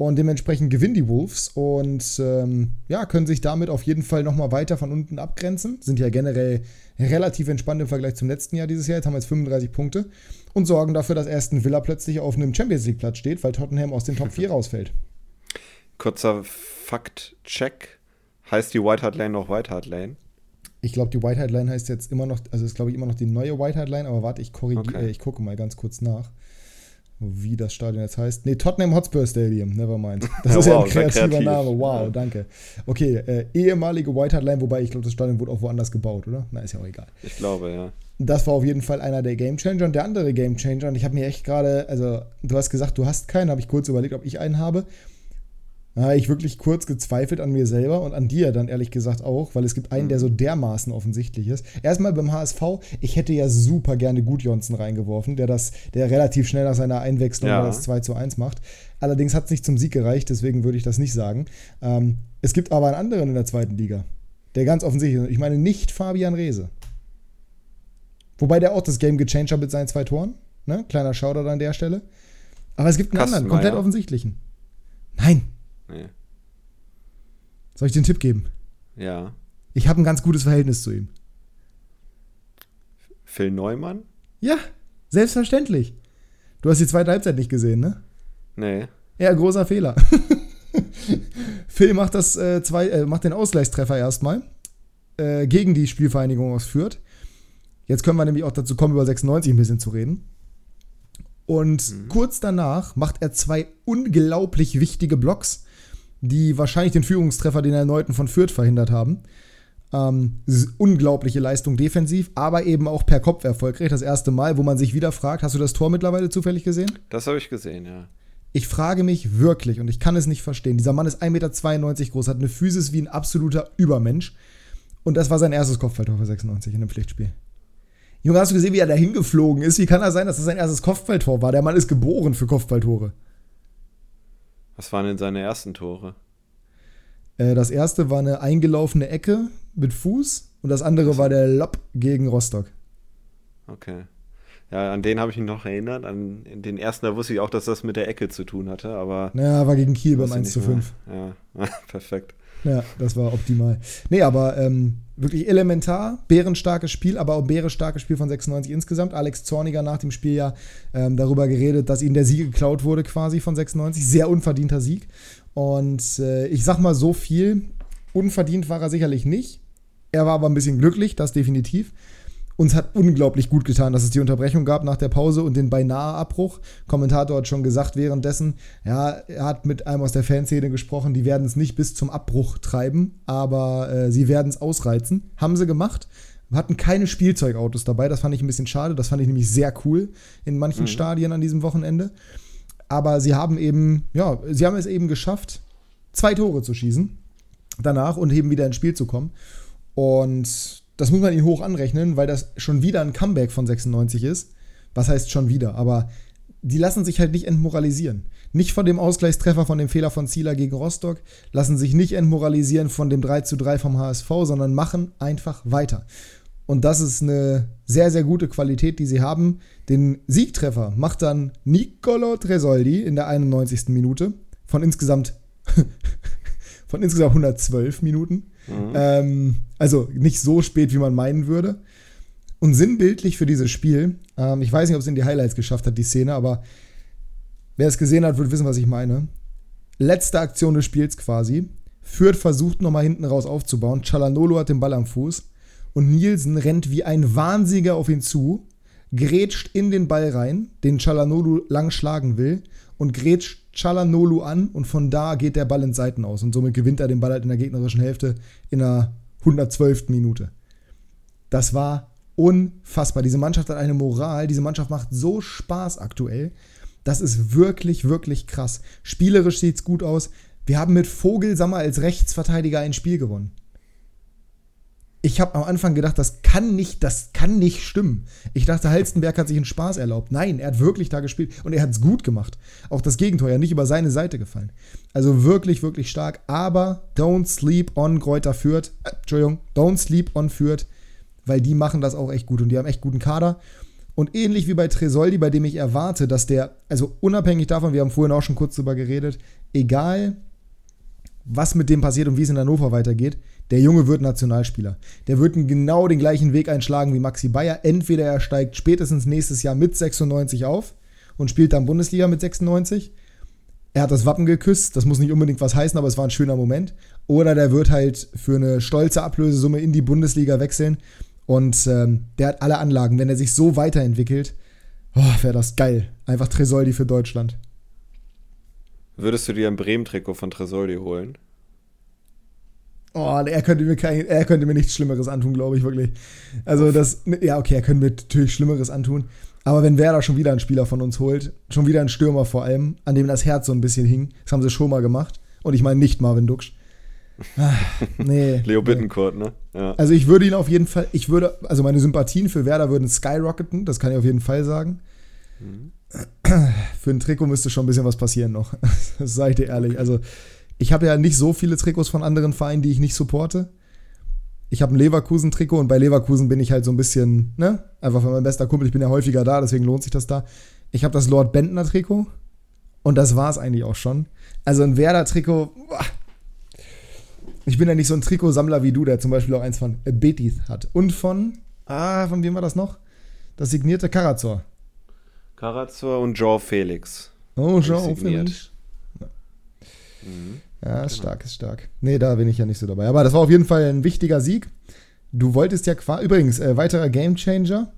Und dementsprechend gewinnen die Wolves und ähm, ja, können sich damit auf jeden Fall nochmal weiter von unten abgrenzen. Sind ja generell relativ entspannt im Vergleich zum letzten Jahr dieses Jahr. Jetzt haben wir jetzt 35 Punkte und sorgen dafür, dass Aston Villa plötzlich auf einem Champions League-Platz steht, weil Tottenham aus den Top 4 rausfällt. Kurzer Fakt-Check. Heißt die White Hart Lane noch White Hart Lane? Ich glaube, die White Hart Line heißt jetzt immer noch, also ist glaube ich immer noch die neue White Hart Line, aber warte, ich korrigiere, okay. äh, ich gucke mal ganz kurz nach, wie das Stadion jetzt heißt. Nee, Tottenham Hotspur Stadium, never mind. Das ja, ist wow, ja ein kreativer kreativ. Name, wow, ja. danke. Okay, äh, ehemalige White Hart Line, wobei ich glaube, das Stadion wurde auch woanders gebaut, oder? Na, ist ja auch egal. Ich glaube, ja. Das war auf jeden Fall einer der Game Changer und der andere Game Changer, und ich habe mir echt gerade, also du hast gesagt, du hast keinen, habe ich kurz überlegt, ob ich einen habe. Da habe ich wirklich kurz gezweifelt an mir selber und an dir dann ehrlich gesagt auch, weil es gibt einen, der so dermaßen offensichtlich ist. Erstmal beim HSV, ich hätte ja super gerne Gut Johnson reingeworfen, der das, der relativ schnell nach seiner Einwechslung ja. das 2 zu 1 macht. Allerdings hat es nicht zum Sieg gereicht, deswegen würde ich das nicht sagen. Ähm, es gibt aber einen anderen in der zweiten Liga, der ganz offensichtlich ist. Ich meine nicht Fabian Reese. Wobei der auch das Game gechanged hat mit seinen zwei Toren. Ne? Kleiner Shoutout an der Stelle. Aber es gibt einen Kastenmeier. anderen, komplett offensichtlichen. Nein, Nee. Soll ich dir einen Tipp geben? Ja. Ich habe ein ganz gutes Verhältnis zu ihm. Phil Neumann? Ja, selbstverständlich. Du hast die zweite Halbzeit nicht gesehen, ne? Nee. Ja, großer Fehler. Phil macht, das, äh, zwei, äh, macht den Ausgleichstreffer erstmal äh, gegen die Spielvereinigung aus Fürth. Jetzt können wir nämlich auch dazu kommen, über 96 ein bisschen zu reden. Und mhm. kurz danach macht er zwei unglaublich wichtige Blocks die wahrscheinlich den Führungstreffer, den erneuten von Fürth verhindert haben. Ähm, unglaubliche Leistung defensiv, aber eben auch per Kopf erfolgreich. Das erste Mal, wo man sich wieder fragt, hast du das Tor mittlerweile zufällig gesehen? Das habe ich gesehen, ja. Ich frage mich wirklich, und ich kann es nicht verstehen, dieser Mann ist 1,92 Meter groß, hat eine Physis wie ein absoluter Übermensch. Und das war sein erstes Kopfballtor für 96 in einem Pflichtspiel. Junge, hast du gesehen, wie er da hingeflogen ist? Wie kann er sein, dass das sein erstes Kopfballtor war? Der Mann ist geboren für Kopfballtore. Was waren denn seine ersten Tore? Äh, das erste war eine eingelaufene Ecke mit Fuß und das andere war der Lob gegen Rostock. Okay. Ja, an den habe ich mich noch erinnert. An den ersten, da wusste ich auch, dass das mit der Ecke zu tun hatte, aber. Ja, war gegen Kiel beim 1 zu 5. Ja, perfekt. Ja, das war optimal. Nee, aber ähm, wirklich elementar, bärenstarkes Spiel, aber auch bärenstarkes Spiel von 96 insgesamt. Alex Zorniger nach dem Spiel ja ähm, darüber geredet, dass ihnen der Sieg geklaut wurde quasi von 96. Sehr unverdienter Sieg. Und äh, ich sag mal so viel, unverdient war er sicherlich nicht. Er war aber ein bisschen glücklich, das definitiv. Uns hat unglaublich gut getan, dass es die Unterbrechung gab nach der Pause und den beinahe Abbruch. Kommentator hat schon gesagt währenddessen, ja, er hat mit einem aus der Fanszene gesprochen, die werden es nicht bis zum Abbruch treiben, aber äh, sie werden es ausreizen. Haben sie gemacht. Hatten keine Spielzeugautos dabei, das fand ich ein bisschen schade. Das fand ich nämlich sehr cool in manchen mhm. Stadien an diesem Wochenende. Aber sie haben eben, ja, sie haben es eben geschafft, zwei Tore zu schießen danach und eben wieder ins Spiel zu kommen. Und das muss man ihnen hoch anrechnen, weil das schon wieder ein Comeback von 96 ist. Was heißt schon wieder? Aber die lassen sich halt nicht entmoralisieren. Nicht von dem Ausgleichstreffer, von dem Fehler von Zieler gegen Rostock, lassen sich nicht entmoralisieren von dem 3 zu 3 vom HSV, sondern machen einfach weiter. Und das ist eine sehr, sehr gute Qualität, die sie haben. Den Siegtreffer macht dann Nicolo Tresoldi in der 91. Minute von insgesamt, von insgesamt 112 Minuten. Mhm. Ähm, also nicht so spät, wie man meinen würde. Und sinnbildlich für dieses Spiel, ähm, ich weiß nicht, ob es in die Highlights geschafft hat, die Szene, aber wer es gesehen hat, wird wissen, was ich meine. Letzte Aktion des Spiels quasi. Fürth versucht nochmal hinten raus aufzubauen. Chalanolo hat den Ball am Fuß. Und Nielsen rennt wie ein Wahnsinniger auf ihn zu, grätscht in den Ball rein, den Chalanolo lang schlagen will, und grätscht Chalanolo an. Und von da geht der Ball ins Seiten aus. Und somit gewinnt er den Ball halt in der gegnerischen Hälfte in der 112. Minute. Das war unfassbar. Diese Mannschaft hat eine Moral, diese Mannschaft macht so Spaß aktuell. Das ist wirklich, wirklich krass. Spielerisch sieht es gut aus. Wir haben mit Vogelsammer als Rechtsverteidiger ein Spiel gewonnen. Ich habe am Anfang gedacht, das kann nicht, das kann nicht stimmen. Ich dachte, Halstenberg hat sich einen Spaß erlaubt. Nein, er hat wirklich da gespielt und er hat es gut gemacht. Auch das Gegentor ja nicht über seine Seite gefallen. Also wirklich, wirklich stark. Aber don't sleep on Kräuter Fürth. Äh, Entschuldigung, don't sleep on Fürth weil die machen das auch echt gut und die haben echt guten Kader. Und ähnlich wie bei Tresoldi, bei dem ich erwarte, dass der, also unabhängig davon, wir haben vorhin auch schon kurz drüber geredet, egal was mit dem passiert und wie es in Hannover weitergeht, der Junge wird Nationalspieler. Der wird genau den gleichen Weg einschlagen wie Maxi Bayer. Entweder er steigt spätestens nächstes Jahr mit 96 auf und spielt dann Bundesliga mit 96. Er hat das Wappen geküsst, das muss nicht unbedingt was heißen, aber es war ein schöner Moment. Oder der wird halt für eine stolze Ablösesumme in die Bundesliga wechseln und ähm, der hat alle Anlagen. Wenn er sich so weiterentwickelt, oh, wäre das geil. Einfach Tresoldi für Deutschland. Würdest du dir ein Bremen-Trikot von Tresoldi holen? Oh, er könnte mir kein, er könnte mir nichts Schlimmeres antun, glaube ich wirklich. Also das, ja okay, er könnte mir natürlich Schlimmeres antun. Aber wenn Werder schon wieder einen Spieler von uns holt, schon wieder einen Stürmer vor allem, an dem das Herz so ein bisschen hing, das haben sie schon mal gemacht. Und ich meine nicht Marvin Duksch. Ah, nee. Leo Bittencourt, ne? Ja. Also ich würde ihn auf jeden Fall, ich würde, also meine Sympathien für Werder würden skyrocketen, das kann ich auf jeden Fall sagen. Mhm. Für ein Trikot müsste schon ein bisschen was passieren noch. Das sage ich dir ehrlich. Also ich habe ja nicht so viele Trikots von anderen Vereinen, die ich nicht supporte. Ich habe ein Leverkusen-Trikot und bei Leverkusen bin ich halt so ein bisschen, ne? Einfach für mein bester Kumpel, ich bin ja häufiger da, deswegen lohnt sich das da. Ich habe das Lord Bentner-Trikot und das war es eigentlich auch schon. Also ein Werder-Trikot, ich bin ja nicht so ein Trikotsammler wie du, der zum Beispiel auch eins von Betis hat. Und von, ah, von wem war das noch? Das signierte Karazor. Karazor und Joe Felix. Oh, Joe Felix. Ja, mhm. Ja ist genau. stark, ist stark. Nee, da bin ich ja nicht so dabei. Aber das war auf jeden Fall ein wichtiger Sieg. Du wolltest ja quasi, übrigens, äh, weiterer Gamechanger.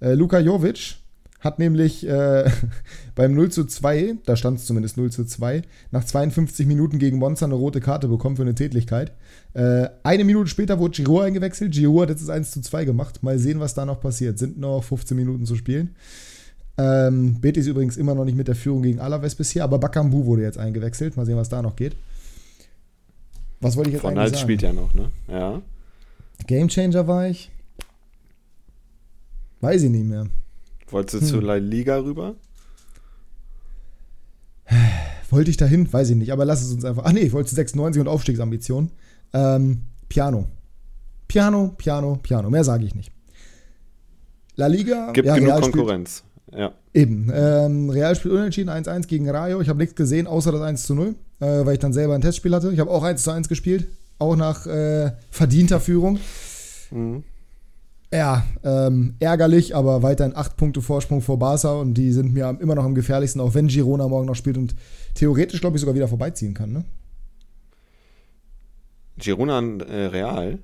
Äh, Luka Jovic hat nämlich äh, beim 0 zu 2, da stand es zumindest 0 zu 2, nach 52 Minuten gegen Monza eine rote Karte bekommen für eine Tätigkeit. Äh, eine Minute später wurde Giroud eingewechselt. Giroud hat jetzt das 1 zu 2 gemacht. Mal sehen, was da noch passiert. Sind noch 15 Minuten zu spielen. Ähm, Betis übrigens immer noch nicht mit der Führung gegen Alaves bisher, aber Bakambu wurde jetzt eingewechselt. Mal sehen, was da noch geht. Was wollte ich jetzt Von eigentlich sagen? spielt ja noch, ne? Ja. Gamechanger war ich. Weiß ich nicht mehr. Wolltest du hm. zur La Liga rüber? Wollte ich dahin? Weiß ich nicht, aber lass es uns einfach. Ach nee, ich wollte zu 96 und Aufstiegsambition. Ähm, Piano. Piano, Piano, Piano. Mehr sage ich nicht. La Liga. Gibt ja, genug Real Konkurrenz. Spielt, ja. Eben. Ähm, Real spielt unentschieden 1-1 gegen Rayo. Ich habe nichts gesehen, außer das 1 0, äh, weil ich dann selber ein Testspiel hatte. Ich habe auch 1 1 gespielt. Auch nach äh, verdienter Führung. Mhm. Ja, ähm, ärgerlich, aber weiterhin acht Punkte Vorsprung vor Barca und die sind mir immer noch am gefährlichsten, auch wenn Girona morgen noch spielt und theoretisch, glaube ich, sogar wieder vorbeiziehen kann, ne? Girona äh, Real?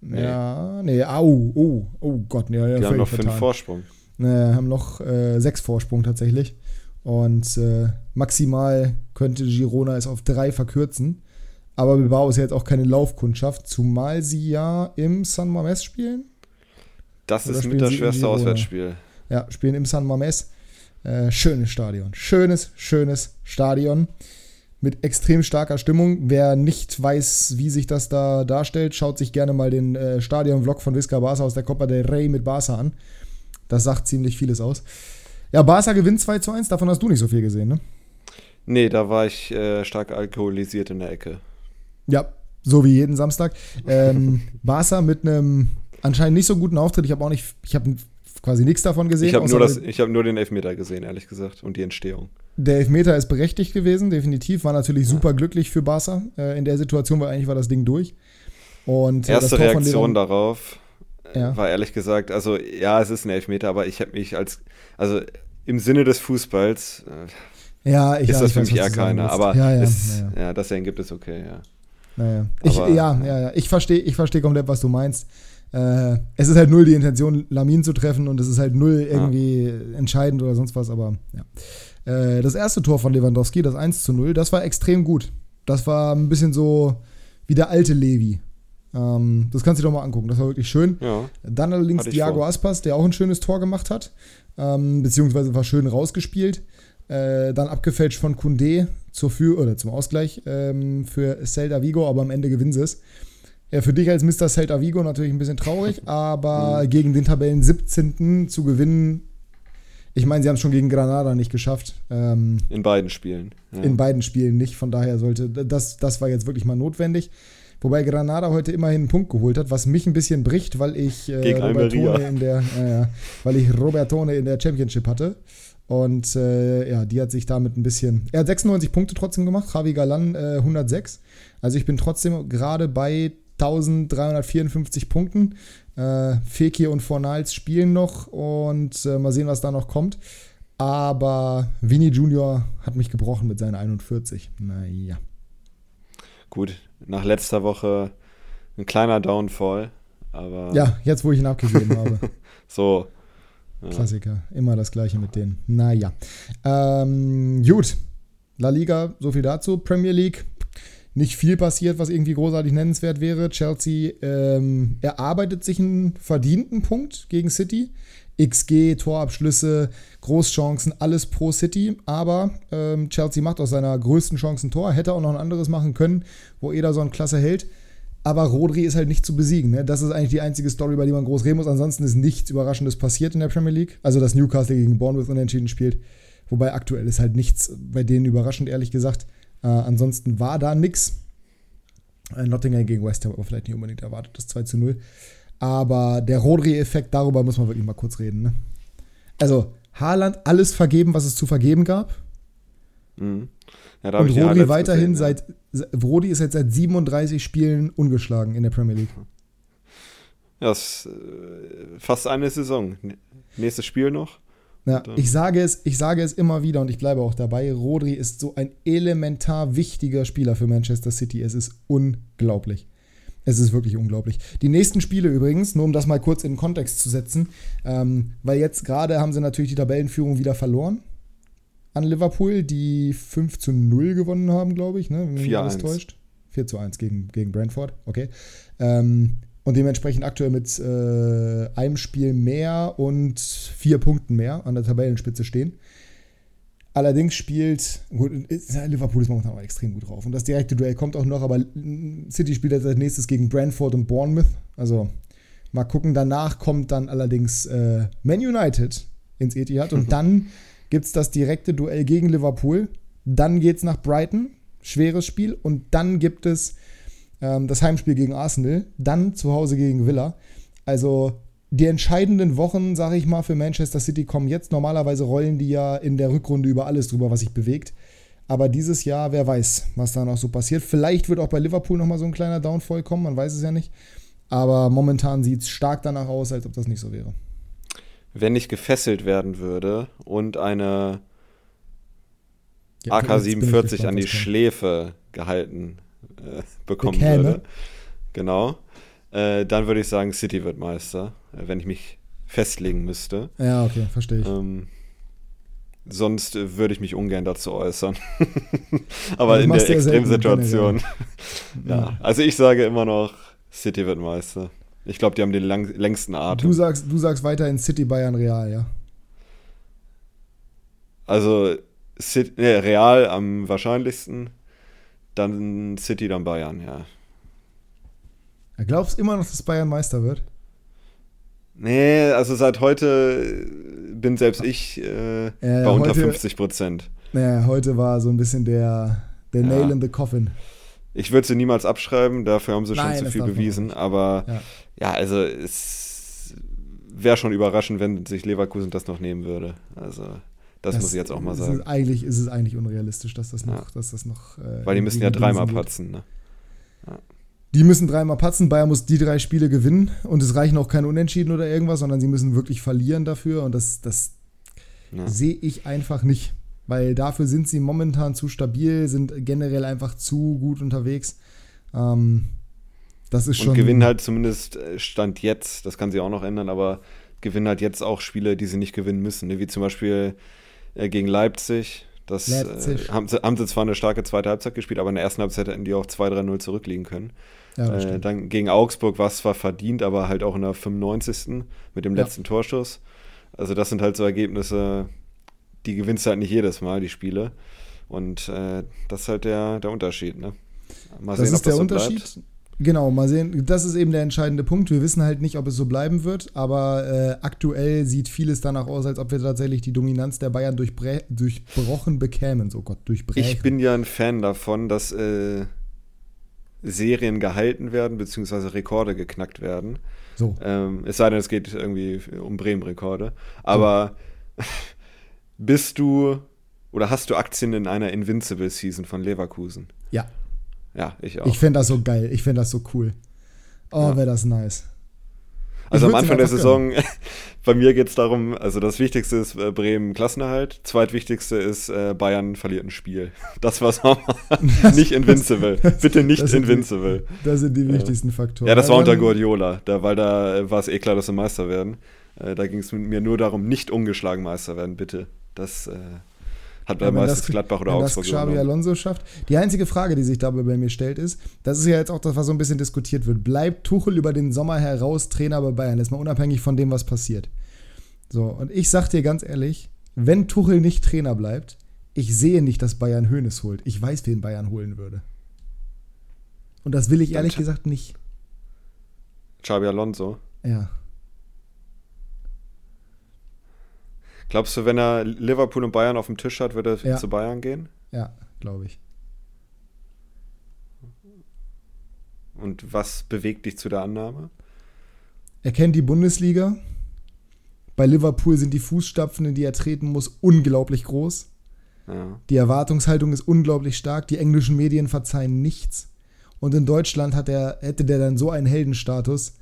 Nee. Ja, nee, au, oh, oh Gott, nee, Die haben noch vertan. fünf Vorsprung. Nee, haben noch äh, sechs Vorsprung tatsächlich. Und äh, maximal könnte Girona es auf drei verkürzen. Aber Bilbao ist ja jetzt auch keine Laufkundschaft, zumal sie ja im San Mames spielen. Das Oder ist mit das schwerste Auswärtsspiel. Ja, spielen im San Mames. Äh, schönes Stadion. Schönes, schönes Stadion. Mit extrem starker Stimmung. Wer nicht weiß, wie sich das da darstellt, schaut sich gerne mal den äh, Stadion-Vlog von Visca Barca aus der Copa del Rey mit Barca an. Das sagt ziemlich vieles aus. Ja, Barca gewinnt 2 zu 1, davon hast du nicht so viel gesehen, ne? Nee, da war ich äh, stark alkoholisiert in der Ecke. Ja, so wie jeden Samstag. Ähm, Barca mit einem anscheinend nicht so guten Auftritt. Ich habe auch nicht, ich habe quasi nichts davon gesehen. Ich habe nur, hab nur den Elfmeter gesehen, ehrlich gesagt, und die Entstehung. Der Elfmeter ist berechtigt gewesen, definitiv. War natürlich super ja. glücklich für Barca äh, in der Situation, weil eigentlich war das Ding durch. Und, äh, Erste Reaktion darauf äh, ja. war ehrlich gesagt, also ja, es ist ein Elfmeter, aber ich habe mich als, also im Sinne des Fußballs äh, ja, ich, ist ja, das für mich eher keiner. Aber ja, ja, es, ja, ja. deswegen gibt es okay, ja. Naja. Ich, aber, ja, ja, ja. Ich verstehe ich versteh komplett, was du meinst. Äh, es ist halt null die Intention, Lamin zu treffen und es ist halt null irgendwie ja. entscheidend oder sonst was, aber ja. Äh, das erste Tor von Lewandowski, das 1 zu 0, das war extrem gut. Das war ein bisschen so wie der alte Levi. Ähm, das kannst du dir doch mal angucken, das war wirklich schön. Ja. Dann allerdings Diago vor. Aspas, der auch ein schönes Tor gemacht hat, ähm, beziehungsweise war schön rausgespielt. Äh, dann abgefälscht von Kunde zur Für oder zum Ausgleich ähm, für Celta Vigo, aber am Ende gewinnen sie es. Ja, für dich als Mr. Celta Vigo natürlich ein bisschen traurig, aber mhm. gegen den Tabellen 17. zu gewinnen, ich meine, sie haben es schon gegen Granada nicht geschafft. Ähm, in beiden Spielen. Ja. In beiden Spielen nicht, von daher sollte, das, das war jetzt wirklich mal notwendig. Wobei Granada heute immerhin einen Punkt geholt hat, was mich ein bisschen bricht, weil ich, äh, Robertone, in der, äh, weil ich Robertone in der Championship hatte. Und äh, ja, die hat sich damit ein bisschen. Er hat 96 Punkte trotzdem gemacht, Javi Galan äh, 106. Also ich bin trotzdem gerade bei 1354 Punkten. Äh, Fekir und Fornals spielen noch und äh, mal sehen, was da noch kommt. Aber Vini Junior hat mich gebrochen mit seinen 41. Naja. Gut, nach letzter Woche ein kleiner Downfall, aber. Ja, jetzt wo ich ihn abgegeben habe. so. Ja. Klassiker, immer das gleiche mit denen. Naja. Ähm, gut. La Liga, so viel dazu. Premier League, nicht viel passiert, was irgendwie großartig nennenswert wäre. Chelsea ähm, erarbeitet sich einen verdienten Punkt gegen City. XG, Torabschlüsse, Großchancen, alles pro City. Aber ähm, Chelsea macht aus seiner größten Chance ein Tor. Hätte auch noch ein anderes machen können, wo Ederson klasse hält. Aber Rodri ist halt nicht zu besiegen. Ne? Das ist eigentlich die einzige Story, bei der man groß reden muss. Ansonsten ist nichts Überraschendes passiert in der Premier League. Also, dass Newcastle gegen Bournemouth unentschieden spielt. Wobei aktuell ist halt nichts bei denen überraschend, ehrlich gesagt. Äh, ansonsten war da nichts. Äh, Nottingham gegen West Ham aber vielleicht nicht unbedingt erwartet, das 2 zu 0. Aber der Rodri-Effekt, darüber muss man wirklich mal kurz reden. Ne? Also, Haaland alles vergeben, was es zu vergeben gab. Mhm. Ja, und Rodi weiterhin gesehen, seit, Rodi ist jetzt seit 37 Spielen ungeschlagen in der Premier League. Ja, das ist äh, fast eine Saison. Nächstes Spiel noch. Ja, ich sage es, ich sage es immer wieder und ich bleibe auch dabei. Rodri ist so ein elementar wichtiger Spieler für Manchester City. Es ist unglaublich. Es ist wirklich unglaublich. Die nächsten Spiele übrigens, nur um das mal kurz in den Kontext zu setzen, ähm, weil jetzt gerade haben sie natürlich die Tabellenführung wieder verloren an Liverpool, die 5 zu 0 gewonnen haben, glaube ich, ne, wenn mich alles täuscht. 4 zu 1 gegen, gegen Brentford, okay. Ähm, und dementsprechend aktuell mit äh, einem Spiel mehr und vier Punkten mehr an der Tabellenspitze stehen. Allerdings spielt, gut, Liverpool ist momentan auch extrem gut drauf. Und das direkte Duell kommt auch noch, aber City spielt jetzt als nächstes gegen Brentford und Bournemouth. Also mal gucken. Danach kommt dann allerdings äh, Man United ins Etihad und dann gibt es das direkte Duell gegen Liverpool. Dann geht es nach Brighton, schweres Spiel. Und dann gibt es ähm, das Heimspiel gegen Arsenal, dann zu Hause gegen Villa. Also die entscheidenden Wochen, sage ich mal, für Manchester City kommen jetzt. Normalerweise rollen die ja in der Rückrunde über alles drüber, was sich bewegt. Aber dieses Jahr, wer weiß, was da noch so passiert. Vielleicht wird auch bei Liverpool nochmal so ein kleiner Downfall kommen, man weiß es ja nicht. Aber momentan sieht es stark danach aus, als ob das nicht so wäre. Wenn ich gefesselt werden würde und eine ja, AK-47 an die Schläfe gehalten äh, bekommen Bekäme. würde. Genau. Äh, dann würde ich sagen, City wird Meister, äh, wenn ich mich festlegen müsste. Ja, okay, verstehe ich. Ähm, sonst äh, würde ich mich ungern dazu äußern. Aber in der Extremsituation. ja, also ich sage immer noch, City wird Meister. Ich glaube, die haben den lang, längsten Atem. Du sagst, du sagst weiterhin City Bayern Real, ja? Also City, nee, Real am wahrscheinlichsten. Dann City, dann Bayern, ja. Glaubst du immer noch, dass Bayern Meister wird? Nee, also seit heute bin selbst ich äh, Ja, bei ja, unter heute- 50 Prozent. Naja, heute war so ein bisschen der, der Ja. Nail in the Coffin. Ich würde sie niemals abschreiben, dafür haben sie Nein, schon zu viel bewiesen. Aber Ja. ja, also es wäre schon überraschend, wenn sich Leverkusen das noch nehmen würde. Also das, muss ich jetzt auch mal ist sagen. Es eigentlich, ist es eigentlich unrealistisch, dass das noch. Ja. Dass das noch äh, Weil die müssen ja dreimal patzen. Ne? Die müssen dreimal patzen. Bayern muss die drei Spiele gewinnen und es reichen auch keine Unentschieden oder irgendwas, sondern sie müssen wirklich verlieren dafür und das, das Ja. sehe ich einfach nicht. Weil dafür sind sie momentan zu stabil, sind generell einfach zu gut unterwegs. Ähm, das ist Und schon. gewinnen halt zumindest äh, Stand jetzt, das kann sich auch noch ändern, aber gewinnen halt jetzt auch Spiele, die sie nicht gewinnen müssen. Ne? Wie zum Beispiel äh, gegen Leipzig. Das äh, Leipzig. haben, sie, haben sie zwar eine starke zweite Halbzeit gespielt, aber in der ersten Halbzeit hätten die auch 2-3-0 zurückliegen können. Ja, Äh, dann gegen Augsburg war es zwar verdient, aber halt auch in der 95. mit dem Ja. letzten Torschuss. Also das sind halt so Ergebnisse, die gewinnst du halt nicht jedes Mal, die Spiele. Und äh, das ist halt der, der Unterschied. Ne? Mal das sehen, ist ob der das so Unterschied. bleibt. Genau, mal sehen. Das ist eben der entscheidende Punkt. Wir wissen halt nicht, ob es so bleiben wird, aber äh, aktuell sieht vieles danach aus, als ob wir tatsächlich die Dominanz der Bayern durchbrochen bekämen. So Gott, durchbrechen. Ich bin ja ein Fan davon, dass äh, Serien gehalten werden, beziehungsweise Rekorde geknackt werden. so. Ähm, es sei denn, es geht irgendwie um Bremen-Rekorde. Aber bist du oder hast du Aktien in einer Invincible-Season von Leverkusen? Ja, Ja, ich auch. ich fände das so geil. Ich fände das so cool. Oh, Ja. wäre das nice. also am Anfang der Saison, bei mir geht es darum, also das Wichtigste ist äh, Bremen Klassenerhalt, zweitwichtigste ist äh, Bayern verliert ein Spiel. Das war's nochmal. nicht Invincible. Bitte nicht das sind die- Invincible. Das sind die wichtigsten Faktoren. Ja, das war unter Guardiola, da, weil da äh, war es eh klar, dass sie Meister werden. Äh, da ging es mir nur darum, nicht ungeschlagen Meister werden, bitte. Das hat bei wenn meistens das- Gladbach oder wenn Augsburg das Xabi. Alonso schafft. Die einzige Frage, die sich dabei bei mir stellt, ist, das ist ja jetzt auch das, was so ein bisschen diskutiert wird. Bleibt Tuchel über den Sommer heraus Trainer bei Bayern? Ist mal unabhängig von dem, was passiert. So, und ich sag dir ganz ehrlich, wenn Tuchel nicht Trainer bleibt, ich sehe nicht, dass Bayern Hönes holt. Ich weiß, wen Bayern holen würde. Und das will ich ehrlich gesagt nicht. Xabi Alonso. Ja. Glaubst du, wenn er Liverpool und Bayern auf dem Tisch hat, würde er Ja. zu Bayern gehen? Ja, glaube ich. Und was bewegt dich zu der Annahme? Er kennt die Bundesliga. Bei Liverpool sind die Fußstapfen, in die er treten muss, unglaublich groß. Ja. Die Erwartungshaltung ist unglaublich stark. Die englischen Medien verzeihen nichts. Und in Deutschland hat er, hätte der dann so einen Heldenstatus.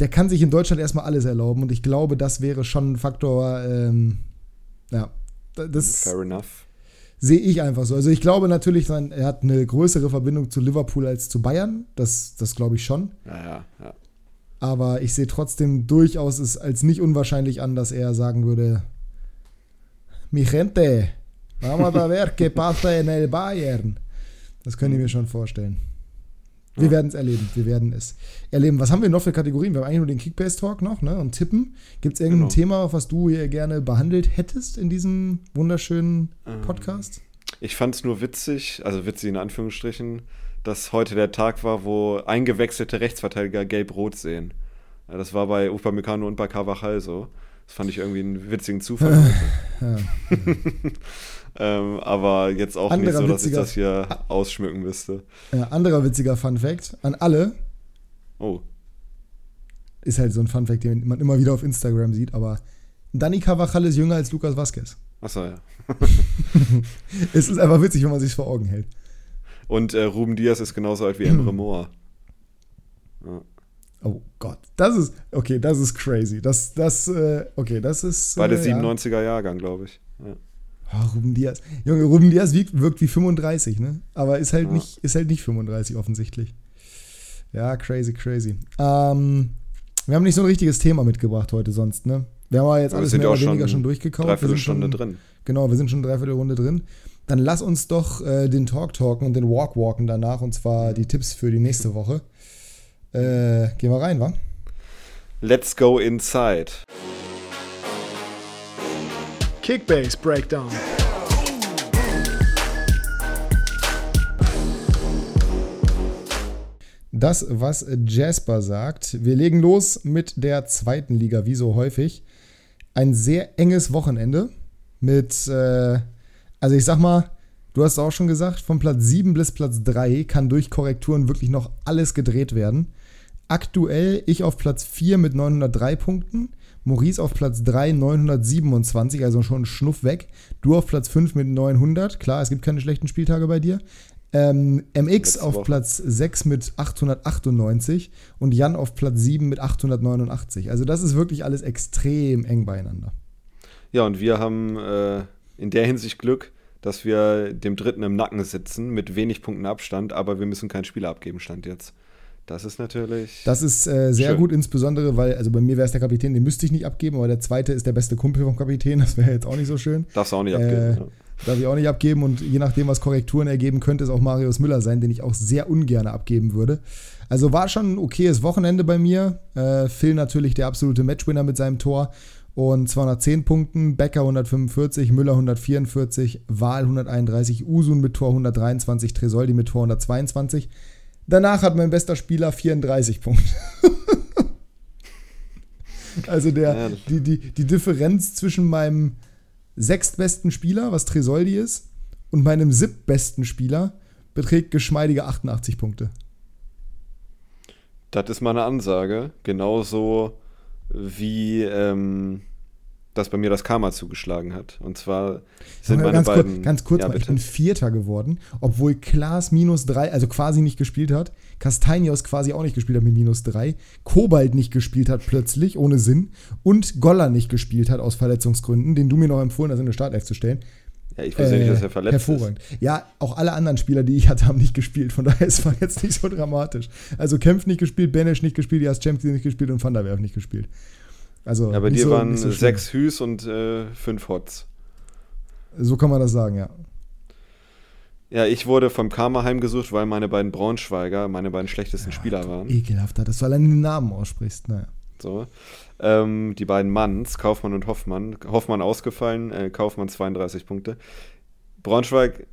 Der kann sich in Deutschland erstmal alles erlauben. Und ich glaube, das wäre schon ein Faktor. Ähm, ja, das Fair enough. sehe ich einfach so. Also ich glaube natürlich, er hat eine größere Verbindung zu Liverpool als zu Bayern. Das, das glaube ich schon. Ja, ja, ja. Aber ich sehe trotzdem durchaus es als nicht unwahrscheinlich an, dass er sagen würde: Mi gente, vamos a ver qué pasa en el Bayern. Das können die mir schon vorstellen. Wir Ja. werden es erleben. Wir werden es erleben. Was haben wir noch für Kategorien? Wir haben eigentlich nur den Kickbase-Talk noch ne? und Tippen. Gibt es irgendein Genau. Thema, was du hier gerne behandelt hättest in diesem wunderschönen Ähm, Podcast? Ich fand es nur witzig, also witzig in Anführungsstrichen, dass heute der Tag war, wo eingewechselte Rechtsverteidiger gelb-rot sehen. Das war bei Upamecano und bei Carvajal so. Das fand ich irgendwie einen witzigen Zufall. heute. Ja. ähm, aber jetzt auch Anderer nicht so, dass ich witziger- das hier ausschmücken müsste. Ja, anderer witziger Fun-Fact an alle: Oh, ist halt so ein Funfact, den man immer wieder auf Instagram sieht, aber Dani Carvajal ist jünger als Lukas Vazquez. achso, ja. Es ist einfach witzig, wenn man sich vor Augen hält. Und äh, Ruben Diaz ist genauso alt wie Emre Moore. Ja. Oh Gott, das ist, okay, das ist crazy. Das, das, äh, okay, das ist. Äh, ja. 97er Jahrgang, glaube ich. Ja. Oh, Ruben Diaz. Junge, Ruben Diaz wirkt, wirkt wie 35, ne? Aber ist halt, Ja. nicht, ist halt nicht 35 offensichtlich. Ja, crazy, crazy. Ähm, wir haben nicht so ein richtiges Thema mitgebracht heute sonst, ne? Wir haben ja jetzt alles mehr oder weniger schon schon durchgekaut. Wir sind Dreiviertelstunde schon, drin. Genau, wir sind schon dreiviertel Runde drin. Dann lass uns doch äh, den Talk talken und den Walk walken danach und zwar die Tipps für die nächste Woche. Äh, gehen wir rein, wa? Let's go inside. Kickbase Breakdown. das, was Jasper sagt. Wir legen los mit der zweiten Liga, wie so häufig. Ein sehr enges Wochenende mit, äh, also ich sag mal, du hast auch schon gesagt, von Platz 7 bis Platz 3 kann durch Korrekturen wirklich noch alles gedreht werden. Aktuell ich auf Platz 4 mit 903 Punkten, Maurice auf Platz 3 927, also schon ein Schnuff weg. Du auf Platz 5 mit 900, klar, es gibt keine schlechten Spieltage bei dir. Ähm, MX Letzte auf Woche. Platz 6 mit 898 und Jan auf Platz 7 mit 889. Also das ist wirklich alles extrem eng beieinander. Ja, und wir haben äh, in der Hinsicht Glück, dass wir dem Dritten im Nacken sitzen mit wenig Punkten Abstand, aber wir müssen keinen Spieler abgeben, stand jetzt. Das ist natürlich. Das ist äh, sehr schön. gut, insbesondere, weil, also bei mir wäre es der Kapitän, den müsste ich nicht abgeben, aber der zweite ist der beste Kumpel vom Kapitän, das wäre jetzt auch nicht so schön. Darfst du auch nicht abgeben. Äh, ja. Darf ich auch nicht abgeben und je nachdem, was Korrekturen ergeben, könnte es auch Marius Müller sein, den ich auch sehr ungern abgeben würde. Also war schon ein okayes Wochenende bei mir. Äh, Phil natürlich der absolute Matchwinner mit seinem Tor und 210 Punkten, Becker 145, Müller 144, Wahl 131, Usun mit Tor 123, Tresoldi mit Tor 122. Danach hat mein bester Spieler 34 Punkte. also der, die, die, die Differenz zwischen meinem sechstbesten Spieler, was Tresoldi ist, und meinem siebtbesten Spieler beträgt geschmeidige 88 Punkte. Das ist mal eine Ansage. Genauso wie ähm, dass bei mir das Karma zugeschlagen hat. Und zwar sind meine ganz beiden. Kurz, ganz kurz ja, mal, ich bin Vierter geworden, obwohl Klaas minus drei, also quasi nicht gespielt hat, Castanios quasi auch nicht gespielt hat mit minus drei, Kobalt nicht gespielt hat plötzlich, ohne Sinn, und Goller nicht gespielt hat aus Verletzungsgründen, den du mir noch empfohlen hast, in der Startelf zu stellen. Ja, ich wusste äh, nicht, dass er verletzt hervorragend. ist. Ja, auch alle anderen Spieler, die ich hatte, haben nicht gespielt. Von daher ist es jetzt nicht so dramatisch. Also Kempf nicht gespielt, Benesch nicht gespielt, Jas Champions nicht gespielt und Van der Werf nicht gespielt. Also ja, bei dir so, waren so sechs Hüs und äh, fünf Hots. So kann man das sagen, ja. Ja, ich wurde vom Karma heimgesucht, weil meine beiden Braunschweiger meine beiden schlechtesten ja, Spieler waren. Ekelhafter, dass du allein den Namen aussprichst, naja. So. Ähm, die beiden Manns, Kaufmann und Hoffmann. Hoffmann ausgefallen, äh, Kaufmann 32 Punkte. Braunschweig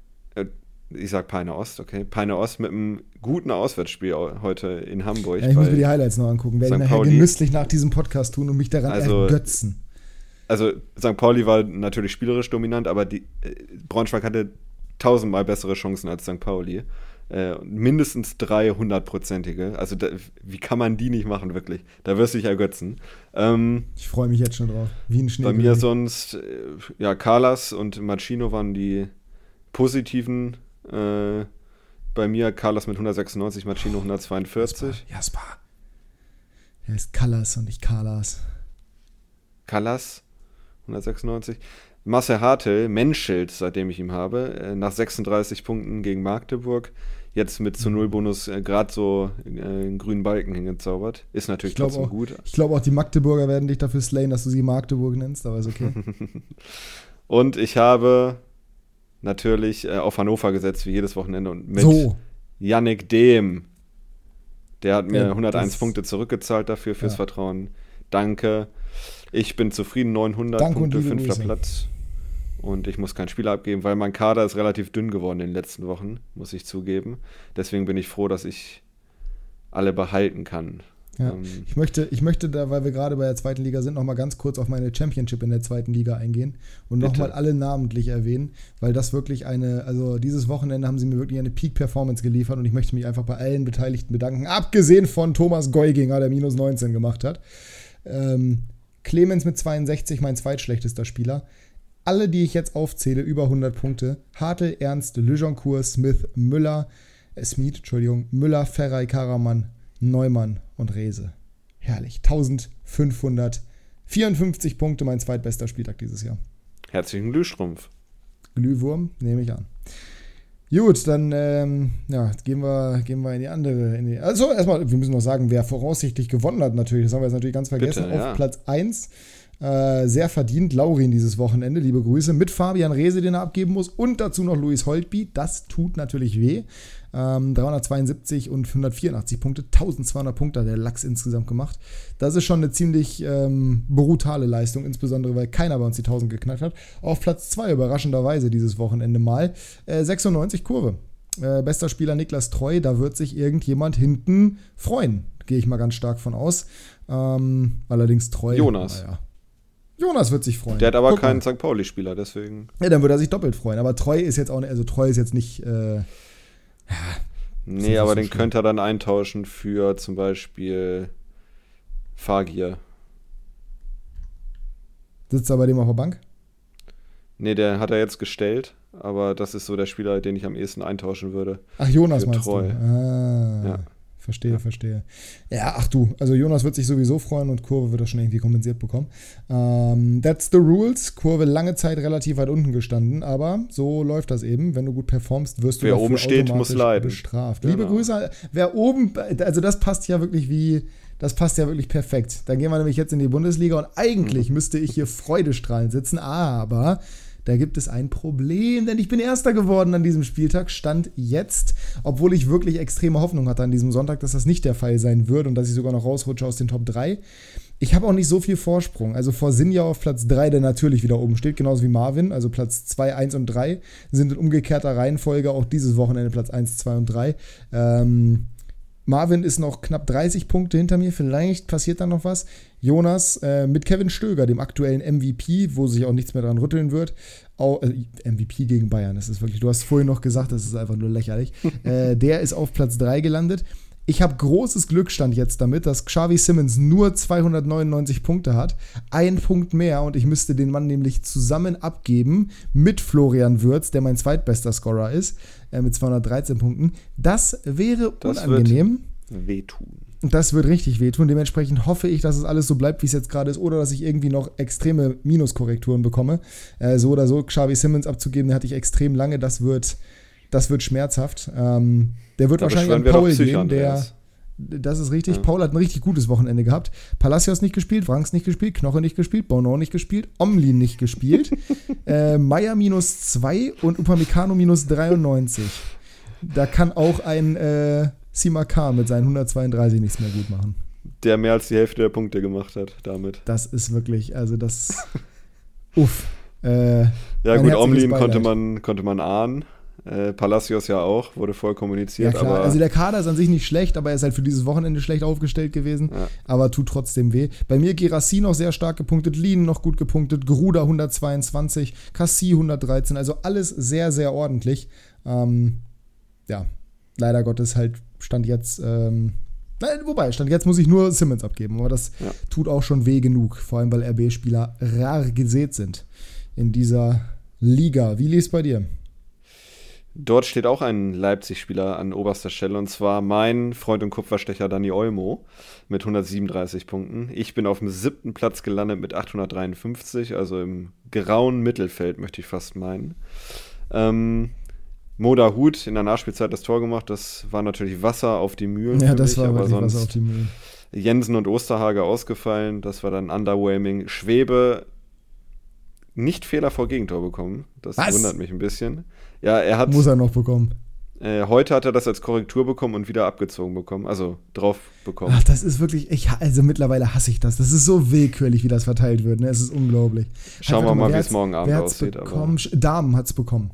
ich sag Peine Ost, okay. Peine Ost mit einem guten Auswärtsspiel heute in Hamburg. Ja, ich muss mir die Highlights noch angucken. Werde ich nachher Pauli. genüsslich nach diesem Podcast tun und mich daran also, ergötzen. Also St. Pauli war natürlich spielerisch dominant, aber die, äh, Braunschweig hatte tausendmal bessere Chancen als St. Pauli. Äh, mindestens drei hundertprozentige. Also da, wie kann man die nicht machen, wirklich? Da wirst du dich ergötzen. Ähm, ich freue mich jetzt schon drauf. Wie ein Schnee. Bei mir sonst, äh, ja, Carlas und Machino waren die positiven äh, bei mir Carlos mit 196, Machino 142. Jasper. Er ist Callas und nicht Carlas. Callas 196. Marcel Hartel, Menschelt, seitdem ich ihn habe, äh, nach 36 Punkten gegen Magdeburg. Jetzt mit zu Null Bonus äh, gerade so äh, einen grünen Balken hingezaubert. Ist natürlich trotzdem auch, gut. Ich glaube auch, die Magdeburger werden dich dafür slayen, dass du sie Magdeburg nennst, aber ist okay. und ich habe natürlich äh, auf Hannover gesetzt, wie jedes Wochenende. Und mit so. Yannick Dehm. Der hat mir ja, 101 Punkte zurückgezahlt dafür, fürs ja. Vertrauen. Danke. Ich bin zufrieden, 900 Danke Punkte, fünfter Grüße. Platz. Und ich muss keinen Spieler abgeben, weil mein Kader ist relativ dünn geworden in den letzten Wochen, muss ich zugeben. Deswegen bin ich froh, dass ich alle behalten kann. Ja. Ähm, ich, möchte, ich möchte da, weil wir gerade bei der zweiten Liga sind, nochmal ganz kurz auf meine Championship in der zweiten Liga eingehen und nochmal alle namentlich erwähnen, weil das wirklich eine, also dieses Wochenende haben sie mir wirklich eine Peak-Performance geliefert und ich möchte mich einfach bei allen Beteiligten bedanken, abgesehen von Thomas Geuginger, der minus 19 gemacht hat. Ähm, Clemens mit 62, mein zweitschlechtester Spieler. Alle, die ich jetzt aufzähle, über 100 Punkte. Hartel, Ernst, Lejoncourt, Smith, Müller, äh, Smith, Entschuldigung, Müller, Ferrei, Karaman, Neumann und Rese. Herrlich. 1554 Punkte, mein zweitbester Spieltag dieses Jahr. Herzlichen Glühstrumpf. Glühwurm, nehme ich an. Gut, dann ähm, ja, gehen, wir, gehen wir in die andere. In die, also erstmal, wir müssen noch sagen, wer voraussichtlich gewonnen hat natürlich. Das haben wir jetzt natürlich ganz vergessen. Bitte, ja. Auf Platz 1 äh, sehr verdient Laurin dieses Wochenende. Liebe Grüße. Mit Fabian Rehse, den er abgeben muss. Und dazu noch Luis Holtby. Das tut natürlich weh. Ähm, 372 und 184 Punkte. 1200 Punkte hat der Lachs insgesamt gemacht. Das ist schon eine ziemlich ähm, brutale Leistung. Insbesondere, weil keiner bei uns die 1000 geknackt hat. Auf Platz 2 überraschenderweise dieses Wochenende mal. Äh, 96 Kurve. Äh, bester Spieler Niklas Treu, da wird sich irgendjemand hinten freuen. Gehe ich mal ganz stark von aus. Ähm, allerdings Treu. Jonas. Naja. Jonas wird sich freuen. Der hat aber Guck keinen. St. Pauli-Spieler, deswegen. Ja, dann würde er sich doppelt freuen. Aber Treu ist jetzt auch nicht, also Treu ist jetzt nicht. Äh, Nee, nicht aber so den schlimm. könnte er dann eintauschen für zum Beispiel Fagir. sitzt er bei dem auf der Bank? Nee, der hat er jetzt gestellt, aber das ist so der Spieler, den ich am ehesten eintauschen würde. Ach, Jonas meinst Treu. du? Ah, Ja. Verstehe, verstehe. Ja, ach du, also Jonas wird sich sowieso freuen und Kurve wird das schon irgendwie kompensiert bekommen. Ähm, that's the rules. Kurve lange Zeit relativ weit unten gestanden, aber so läuft das eben. Wenn du gut performst, wirst du Wer dafür oben steht, muss automatisch leiden. bestraft. Genau. Liebe Grüße, wer oben, also das passt ja wirklich wie, das passt ja wirklich perfekt. Dann gehen wir nämlich jetzt in die Bundesliga und eigentlich Mhm. müsste ich hier freudestrahlend sitzen, aber da gibt es ein Problem, denn ich bin Erster geworden an diesem Spieltag, stand jetzt, obwohl ich wirklich extreme Hoffnung hatte an diesem Sonntag, dass das nicht der Fall sein wird und dass ich sogar noch rausrutsche aus den Top 3. Ich habe auch nicht so viel Vorsprung. Also vor Sinja auf Platz 3, der natürlich wieder oben steht, genauso wie Marvin. Also Platz 2, 1 und 3 sind in umgekehrter Reihenfolge auch dieses Wochenende Platz 1, 2 und 3. Ähm, Marvin ist noch knapp 30 Punkte hinter mir. Vielleicht passiert da noch was. Jonas äh, mit Kevin Stöger, dem aktuellen MVP, wo sich auch nichts mehr dran rütteln wird. Au, äh, MVP gegen Bayern, das ist wirklich, du hast vorhin noch gesagt, das ist einfach nur lächerlich. äh, der ist auf Platz 3 gelandet. Ich habe großes Glück stand jetzt damit, dass Xavi Simmons nur 299 Punkte hat. Ein Punkt mehr und ich müsste den Mann nämlich zusammen abgeben mit Florian Würz, der mein zweitbester Scorer ist, äh, mit 213 Punkten. Das wäre Das unangenehm. Wehtun. Und das wird richtig wehtun. Dementsprechend hoffe ich, dass es alles so bleibt, wie es jetzt gerade ist, oder dass ich irgendwie noch extreme Minuskorrekturen bekomme. Äh, so oder so, Xavi Simmons abzugeben, den hatte ich extrem lange. Das wird, das wird schmerzhaft. Ähm, der wird Da wahrscheinlich an Paul gehen, der. Das ist richtig. Ja. Paul hat ein richtig gutes Wochenende gehabt. Palacios nicht gespielt, Franks nicht gespielt, Knoche nicht gespielt, Bono nicht gespielt, Omlin nicht gespielt, äh, Meier minus 2 und Upamecano minus 93. Da kann auch ein äh, Simakar mit seinen 132 nichts mehr gut machen. Der mehr als die Hälfte der Punkte gemacht hat damit. Das ist wirklich, also das. uff. Äh, Ja gut, Omlin konnte man, konnte man ahnen. Äh, Palacios ja auch, wurde voll ja, kommuniziert, klar. aber Also der Kader ist an sich nicht schlecht, aber er ist halt für dieses Wochenende schlecht aufgestellt gewesen. Ja. Aber tut trotzdem weh. Bei mir Gerassi noch sehr stark gepunktet, Lien noch gut gepunktet, Gruda 122, Cassie 113. Also alles sehr, sehr ordentlich. Ähm, ja, leider Gottes halt stand jetzt. Ähm, nein, wobei, stand jetzt muss ich nur Simmons abgeben. Aber das Ja. tut auch schon weh genug. Vor allem, weil RB-Spieler rar gesät sind in dieser Liga. Wie lief es bei dir? Dort steht auch ein Leipzig-Spieler an oberster Stelle und zwar mein Freund und Kupferstecher Dani Olmo mit 137 Punkten. Ich bin auf dem siebten Platz gelandet mit 853, also im grauen Mittelfeld, möchte ich fast meinen. Ähm, Moda Hut in der Nachspielzeit das Tor gemacht, das war natürlich Wasser auf die Mühlen. Ja, für das mich, war aber sonst was auf die Mühlen. Jensen und Osterhage ausgefallen, das war dann underwhelming. Schwebe nicht Fehler vor Gegentor bekommen, das Was? wundert mich ein bisschen. Ja, er hat Muss er noch bekommen. äh, heute hat er das als Korrektur bekommen und wieder abgezogen bekommen, also drauf bekommen. Ach, das ist wirklich, ich, also mittlerweile hasse ich das. Das ist so willkürlich, wie das verteilt wird. Ne? Es ist unglaublich. Schauen wir Halt, warte mal, wie wer es morgen Abend aussieht, aber- Bekommen? Sch- Damen hat es bekommen.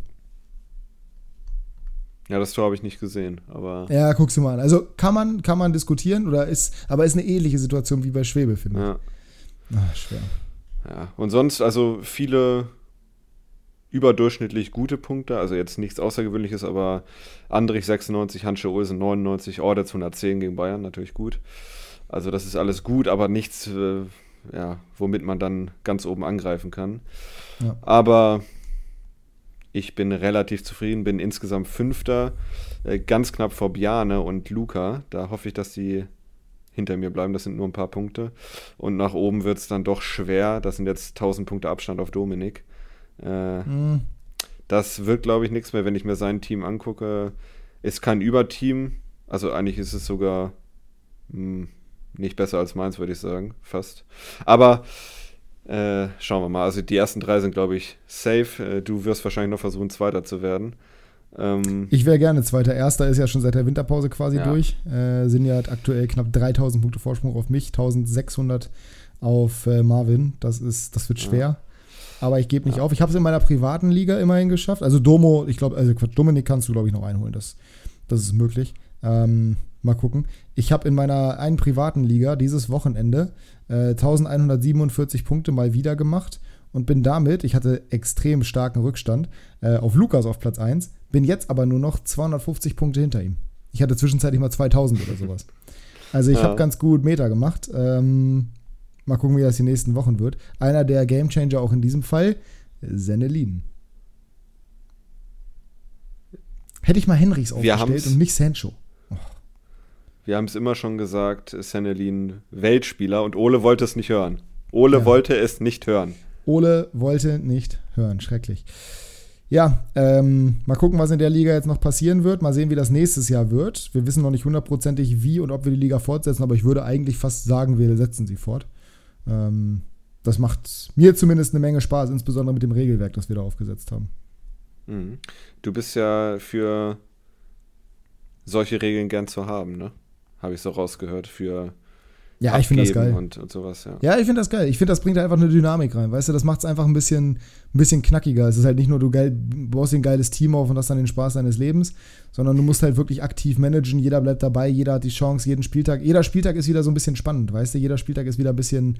Ja, das Tor habe ich nicht gesehen, aber Ja, guck's dir mal an. Also kann man, kann man diskutieren, oder ist, aber ist eine ähnliche Situation wie bei Schwebe, finde ja, ich. Ach, schwer. ja. Und sonst, also viele überdurchschnittlich gute Punkte, also jetzt nichts Außergewöhnliches, aber Andrich 96, Hansche Olsen 99, Ordetz 110 gegen Bayern, natürlich gut. Also das ist alles gut, aber nichts, äh, ja, womit man dann ganz oben angreifen kann. Ja. Aber ich bin relativ zufrieden, bin insgesamt Fünfter, äh, ganz knapp vor Bjane und Luca. Da hoffe ich, dass die hinter mir bleiben. Das sind nur ein paar Punkte. Und nach oben wird es dann doch schwer. Das sind jetzt 1000 Punkte Abstand auf Dominik. Äh, Hm. das wird, glaube ich, nichts mehr, wenn ich mir sein Team angucke. Ist kein Überteam. Also eigentlich ist es sogar mh, nicht besser als meins, würde ich sagen. Fast. Aber äh, schauen wir mal. Also die ersten drei sind, glaube ich, safe. Äh, du wirst wahrscheinlich noch versuchen, Zweiter zu werden. Ähm, Ich wäre gerne Zweiter. Erster ist ja schon seit der Winterpause quasi Ja. durch. Äh, sind ja aktuell knapp 3000 Punkte Vorsprung auf mich, 1600 auf äh, Marvin. Das, ist, das wird Ja. Aber ich gebe nicht auf. Ich habe es in meiner privaten Liga immerhin geschafft. Also Domo, ich glaube, also Quatsch, Dominik kannst du, glaube ich, noch einholen. Das, das ist möglich. Ähm, mal gucken. Ich habe in meiner einen privaten Liga dieses Wochenende äh, 1147 Punkte mal wieder gemacht und bin damit, ich hatte extrem starken Rückstand, äh, auf Lukas auf Platz 1, bin jetzt aber nur noch 250 Punkte hinter ihm. Ich hatte zwischenzeitlich mal 2000 oder sowas. Also ich ja. habe ganz gut Meter gemacht. Ähm, mal gucken, wie das die nächsten Wochen wird. Einer der Gamechanger auch in diesem Fall, Senelin. Hätte ich mal Henrichs aufgestellt und nicht Sancho. Oh. Wir haben es immer schon gesagt, Senelin Weltspieler und Ole wollte es nicht hören. Ole ja. wollte es nicht hören. Ole wollte nicht hören. Schrecklich. Ja, ähm, mal gucken, was in der Liga jetzt noch passieren wird. Mal sehen, wie das nächstes Jahr wird. Wir wissen noch nicht hundertprozentig, wie und ob wir die Liga fortsetzen, aber ich würde eigentlich fast sagen, wir setzen sie fort. Ähm, das macht mir zumindest eine Menge Spaß, insbesondere mit dem Regelwerk, das wir da aufgesetzt haben. Mhm. Du bist ja für solche Regeln gern zu haben, ne? Habe ich so rausgehört, für ja, ich finde das geil. Und, und sowas, ja. Ja, ich finde das geil. Ich finde, das bringt einfach eine Dynamik rein. Weißt du, das macht es einfach ein bisschen, ein bisschen knackiger. Es ist halt nicht nur, du geil, baust ein geiles Team auf und hast dann den Spaß deines Lebens, sondern du musst halt wirklich aktiv managen. Jeder bleibt dabei, jeder hat die Chance, jeden Spieltag. Jeder Spieltag ist wieder so ein bisschen spannend, weißt du? Jeder Spieltag ist wieder ein bisschen,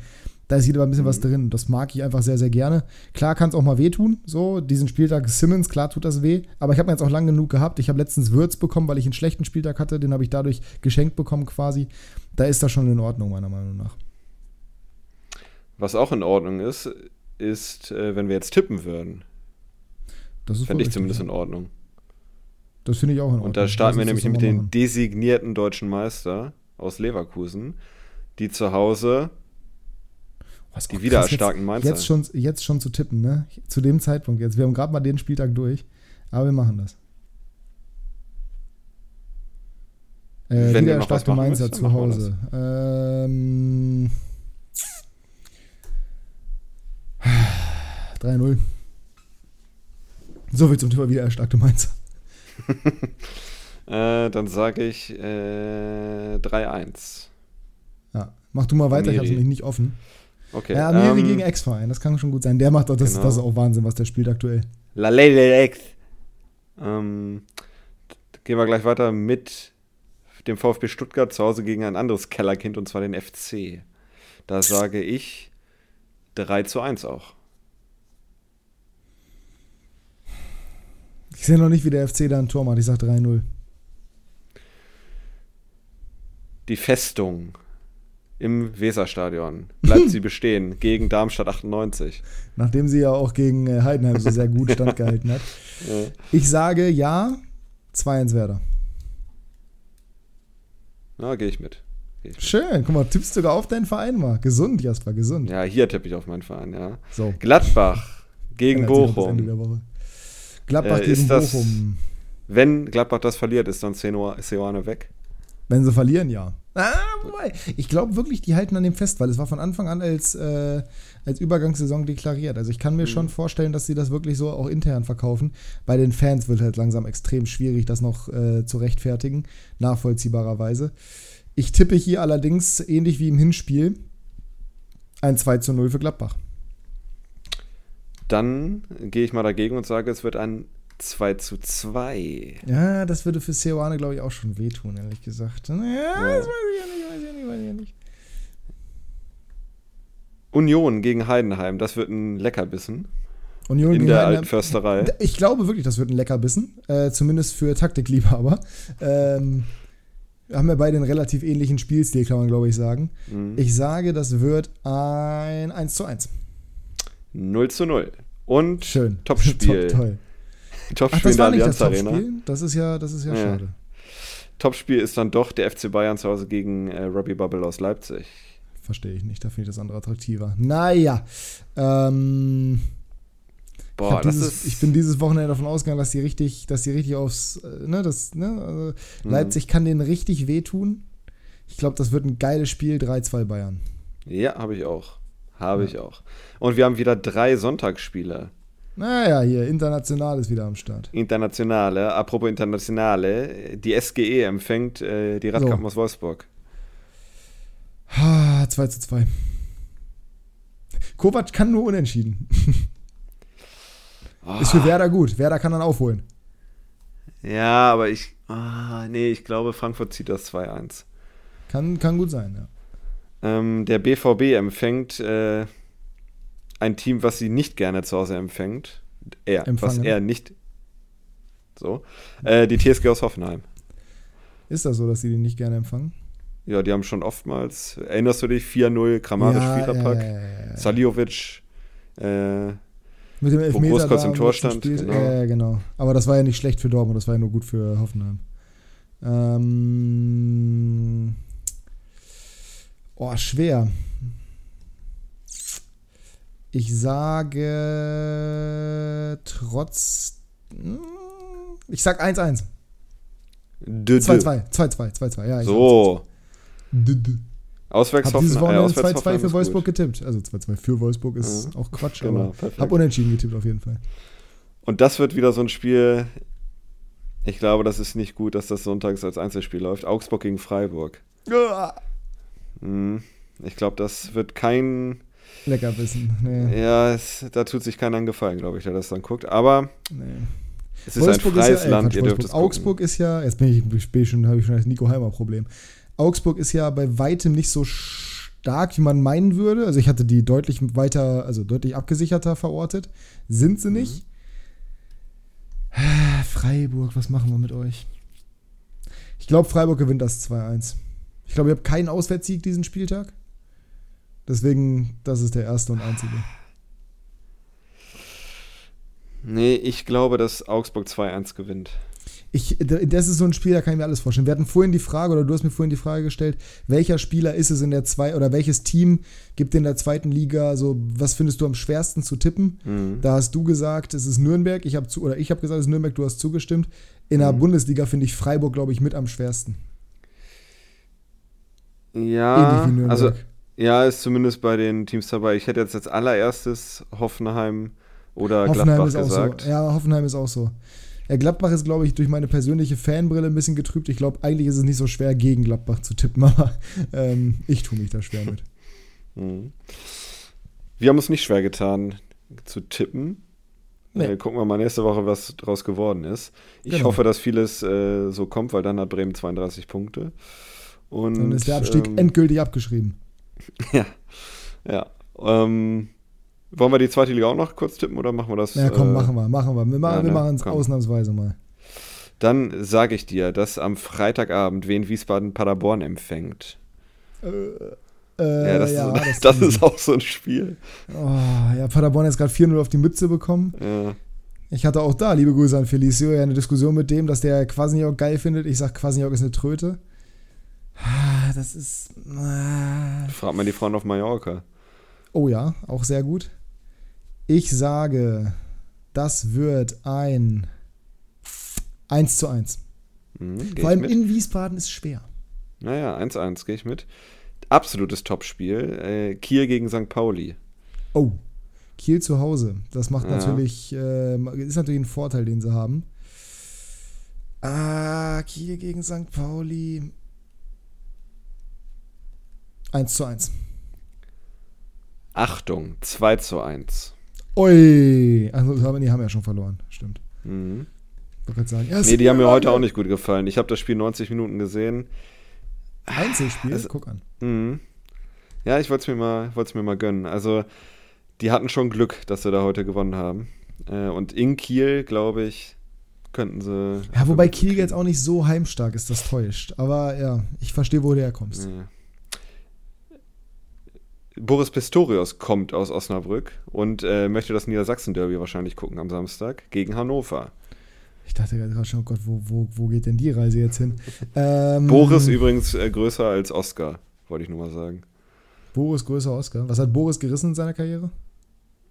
da ist wieder ein bisschen mhm. was drin. Das mag ich einfach sehr, sehr gerne. Klar kann es auch mal wehtun, so. Diesen Spieltag Simmons, klar tut das weh. Aber ich habe mir jetzt auch lang genug gehabt. Ich habe letztens Würz bekommen, weil ich einen schlechten Spieltag hatte. Den habe ich dadurch geschenkt bekommen quasi. Da ist das schon in Ordnung, meiner Meinung nach. Was auch in Ordnung ist, ist, äh, wenn wir jetzt tippen würden. Das Fände ich zumindest in Ordnung. Das finde ich auch in Ordnung. Und da starten wir nämlich mit den designierten deutschen Meister aus Leverkusen, die zu Hause Was die wieder erstarken Mainzer. Jetzt schon, jetzt schon zu tippen, ne? Zu dem Zeitpunkt jetzt. Wir haben gerade mal den Spieltag durch, aber wir machen das. Äh, Wenn wieder erstarkte Mainzer zu Hause. Ähm, 3-0. So viel zum Thema wieder erstarkte Mainz. äh, dann sage ich äh, 3-1. Ja, mach du mal weiter, Amiri. ich habe nämlich nicht offen. Okay. Ja, Amiri ähm, gegen Ex-Verein, das kann schon gut sein. Der macht doch, das, genau. das ist auch Wahnsinn, was der spielt aktuell. La Lady Ex. Ähm, gehen wir gleich weiter mit dem VfB Stuttgart zu Hause gegen ein anderes Kellerkind und zwar den FC. Da sage ich 3 zu 1 auch. Ich sehe noch nicht, wie der FC da ein Tor macht. Ich sage 3-0. Die Festung im Weserstadion. Bleibt sie bestehen gegen Darmstadt 98. Nachdem sie ja auch gegen äh, Heidenheim so sehr gut standgehalten hat. Ich sage ja, 2-1 Werder. Na, gehe ich mit. Schön, guck mal, tippst du sogar auf deinen Verein mal. Gesund, Jasper, gesund. Ja, hier tippe ich auf meinen Verein, ja. So. Gladbach gegen Bochum. Gladbach äh, gegen das, Bochum. Wenn Gladbach das verliert, ist dann Seoane weg? Wenn sie verlieren, ja. Ah, wobei, ich glaube wirklich, die halten an dem fest, weil es war von Anfang an als, äh, als Übergangssaison deklariert. Also ich kann mir mhm. schon vorstellen, dass sie das wirklich so auch intern verkaufen. Bei den Fans wird halt langsam extrem schwierig, das noch äh, zu rechtfertigen, nachvollziehbarerweise. Ich tippe hier allerdings, ähnlich wie im Hinspiel, ein 2 zu 0 für Gladbach dann gehe ich mal dagegen und sage, es wird ein 2 zu 2. Ja, das würde für Seoane, glaube ich, auch schon wehtun, ehrlich gesagt. Ja, ja. das weiß ich ja nicht, weiß ich ja nicht, weiß ich ja nicht. Union gegen Heidenheim, das wird ein Leckerbissen. Union in der Altförsterei. Ich glaube wirklich, das wird ein Leckerbissen. Äh, zumindest für Taktikliebhaber. Ähm, haben wir beide einen relativ ähnlichen Spielstil, kann man glaube ich sagen. Mhm. Ich sage, das wird ein 1 zu 1. 0 zu 0. Und Schön. Topspiel. Top, toll. Topspiel in der Allianz Arena. Das ist ja, das ist ja, ja. schade. Topspiel ist dann doch der FC Bayern zu Hause gegen äh, Robbie Bubble aus Leipzig. Verstehe ich nicht, da finde ich das andere attraktiver. Naja. Ähm, Boah, ich, dieses, ich bin dieses Wochenende davon ausgegangen, dass die richtig, dass die richtig aufs, äh, ne, das, ne, also mhm. Leipzig kann denen richtig wehtun. Ich glaube, das wird ein geiles Spiel, 3-2 Bayern. Ja, habe ich auch. Habe ja. ich auch. Und wir haben wieder drei Sonntagsspiele. Naja, hier, international ist wieder am Start. Internationale, apropos internationale, die SGE empfängt äh, die Radkampen so. aus Wolfsburg. 2 zu 2. Kovac kann nur unentschieden. Oh. Ist für Werder gut. Werder kann dann aufholen. Ja, aber ich. Ah, nee, ich glaube, Frankfurt zieht das 2-1. Kann, kann gut sein, ja. Ähm, der BVB empfängt äh, ein Team, was sie nicht gerne zu Hause empfängt. Er, was er nicht. So. Äh, die TSG aus Hoffenheim. Ist das so, dass sie den nicht gerne empfangen? Ja, die haben schon oftmals. Erinnerst du dich? 4-0, Kramaric, ja, Viererpack. ja, ja. Saliovic. Äh, Mit dem Elfmeter Großkreuz da im Tor stand, genau. Ja, ja, genau. Aber das war ja nicht schlecht für Dortmund, das war ja nur gut für Hoffenheim. Ähm, oh, schwer. Ich sage trotz. hm, Ich sag 1-1. Dö, dö. 2-2. 2-2. 2-2. Ja, ich So. sag 2-2. Auswärts Hab dieses Wochenende auswärts 2-2 Hoffenheim für Wolfsburg gut. getippt. Also 2-2 für Wolfsburg ist Ja, auch Quatsch, genau, aber perfekt. hab unentschieden getippt auf jeden Fall. Und das wird wieder so ein Spiel. Ich glaube, das ist nicht gut, dass das sonntags als Einzelspiel läuft. Augsburg gegen Freiburg. Hm. Ich glaube, das wird kein. Leckerbissen. Nee, Ja, es, da tut sich keiner einen Gefallen, glaube ich, der das dann guckt. Aber nee. es ist ein freies äh, Land, Quatsch, ihr dürft Wolfsburg. es gucken. Augsburg ist ja, jetzt bin ich, bin ich schon, habe ich schon das Nico Heimer Problem. Augsburg ist ja bei weitem nicht so stark, wie man meinen würde. Also ich hatte die deutlich weiter, also deutlich abgesicherter verortet. Sind sie nicht. Ah, Freiburg, was machen wir mit euch? Ich glaube, Freiburg gewinnt das 2-1. Ich glaube, ihr habt keinen Auswärtssieg diesen Spieltag. Deswegen, das ist der erste und einzige. Nee, ich glaube, dass Augsburg 2-1 gewinnt. Ich, das ist so ein Spiel, da kann ich mir alles vorstellen. Wir hatten vorhin die Frage, oder du hast mir vorhin die Frage gestellt, welcher Spieler ist es in der zwei oder welches Team gibt in der zweiten Liga, so was findest du am schwersten zu tippen? Mhm. Da hast du gesagt, es ist Nürnberg, ich habe zu oder ich habe gesagt, es ist Nürnberg, du hast zugestimmt. In der Mhm. Bundesliga finde ich Freiburg, glaube ich, mit am schwersten. Ja, Ähnlich wie Nürnberg. also ja, ist zumindest bei den Teams dabei. Ich hätte jetzt als allererstes Hoffenheim oder Hoffenheim Gladbach ist auch gesagt. so. Ja, Hoffenheim ist auch so. Ja, Gladbach ist, glaube ich, durch meine persönliche Fanbrille ein bisschen getrübt. Ich glaube, eigentlich ist es nicht so schwer, gegen Gladbach zu tippen, aber ähm, ich tue mich da schwer mit. Mhm. Wir haben uns nicht schwer getan zu tippen. Nee. Äh, gucken wir mal nächste Woche, was draus geworden ist. Ich Genau. hoffe, dass vieles äh, so kommt, weil dann hat Bremen 32 Punkte. Und, Dann ist der Abstieg ähm, endgültig abgeschrieben. Ja. ja. Ähm, wollen wir die zweite Liga auch noch kurz tippen oder machen wir das? Ja, komm, äh, machen wir, machen wir. Wir, ma ja, wir ne? machen es ausnahmsweise mal. Dann sage ich dir, dass am Freitagabend Wien Wiesbaden Paderborn empfängt. Äh, ja, das, ja, ist, das ist auch so ein Spiel. Oh, ja, Paderborn hat jetzt gerade 4-0 auf die Mütze bekommen. Ja. Ich hatte auch da, liebe Grüße an Felicio, ja eine Diskussion mit dem, dass der Quasniok geil findet. Ich sag, Quasniok ist eine Tröte. Ah, Das ist. ah. Fragt mal die Frauen auf Mallorca. Oh ja, auch sehr gut. Ich sage, das wird ein 1 zu 1. Mhm, Vor allem mit. in Wiesbaden ist schwer. Naja, 1-1 gehe ich mit. Absolutes Topspiel. Äh, Kiel gegen St. Pauli. Oh, Kiel zu Hause. Das macht Ja. natürlich, äh, ist natürlich ein Vorteil, den sie haben. Ah, Kiel gegen St. Pauli. 1 zu 1. Achtung, 2 zu 1. Ui. Also, die haben ja schon verloren. Stimmt. Mhm. Ich sagen. Ja, Nee, die haben mir heute auch nicht gut gefallen. Ich habe das Spiel 90 Minuten gesehen. Einzelspiel? Also- Guck an. Mhm. Ja, ich wollte es mir, mal- mir mal gönnen. Also, die hatten schon Glück, dass sie da heute gewonnen haben. Äh, und in Kiel, glaube ich, könnten sie. Ja, wobei Kiel jetzt auch nicht so heimstark ist, das täuscht. Aber ja, ich verstehe, wo du herkommst. Ja. Boris Pistorius kommt aus Osnabrück und äh, möchte das Niedersachsen-Derby wahrscheinlich gucken am Samstag gegen Hannover. Ich dachte gerade schon, oh Gott, wo, wo, wo geht denn die Reise jetzt hin? Ähm, Boris übrigens äh, größer als Oscar, wollte ich nur mal sagen. Boris größer Oscar. Was hat Boris gerissen in seiner Karriere?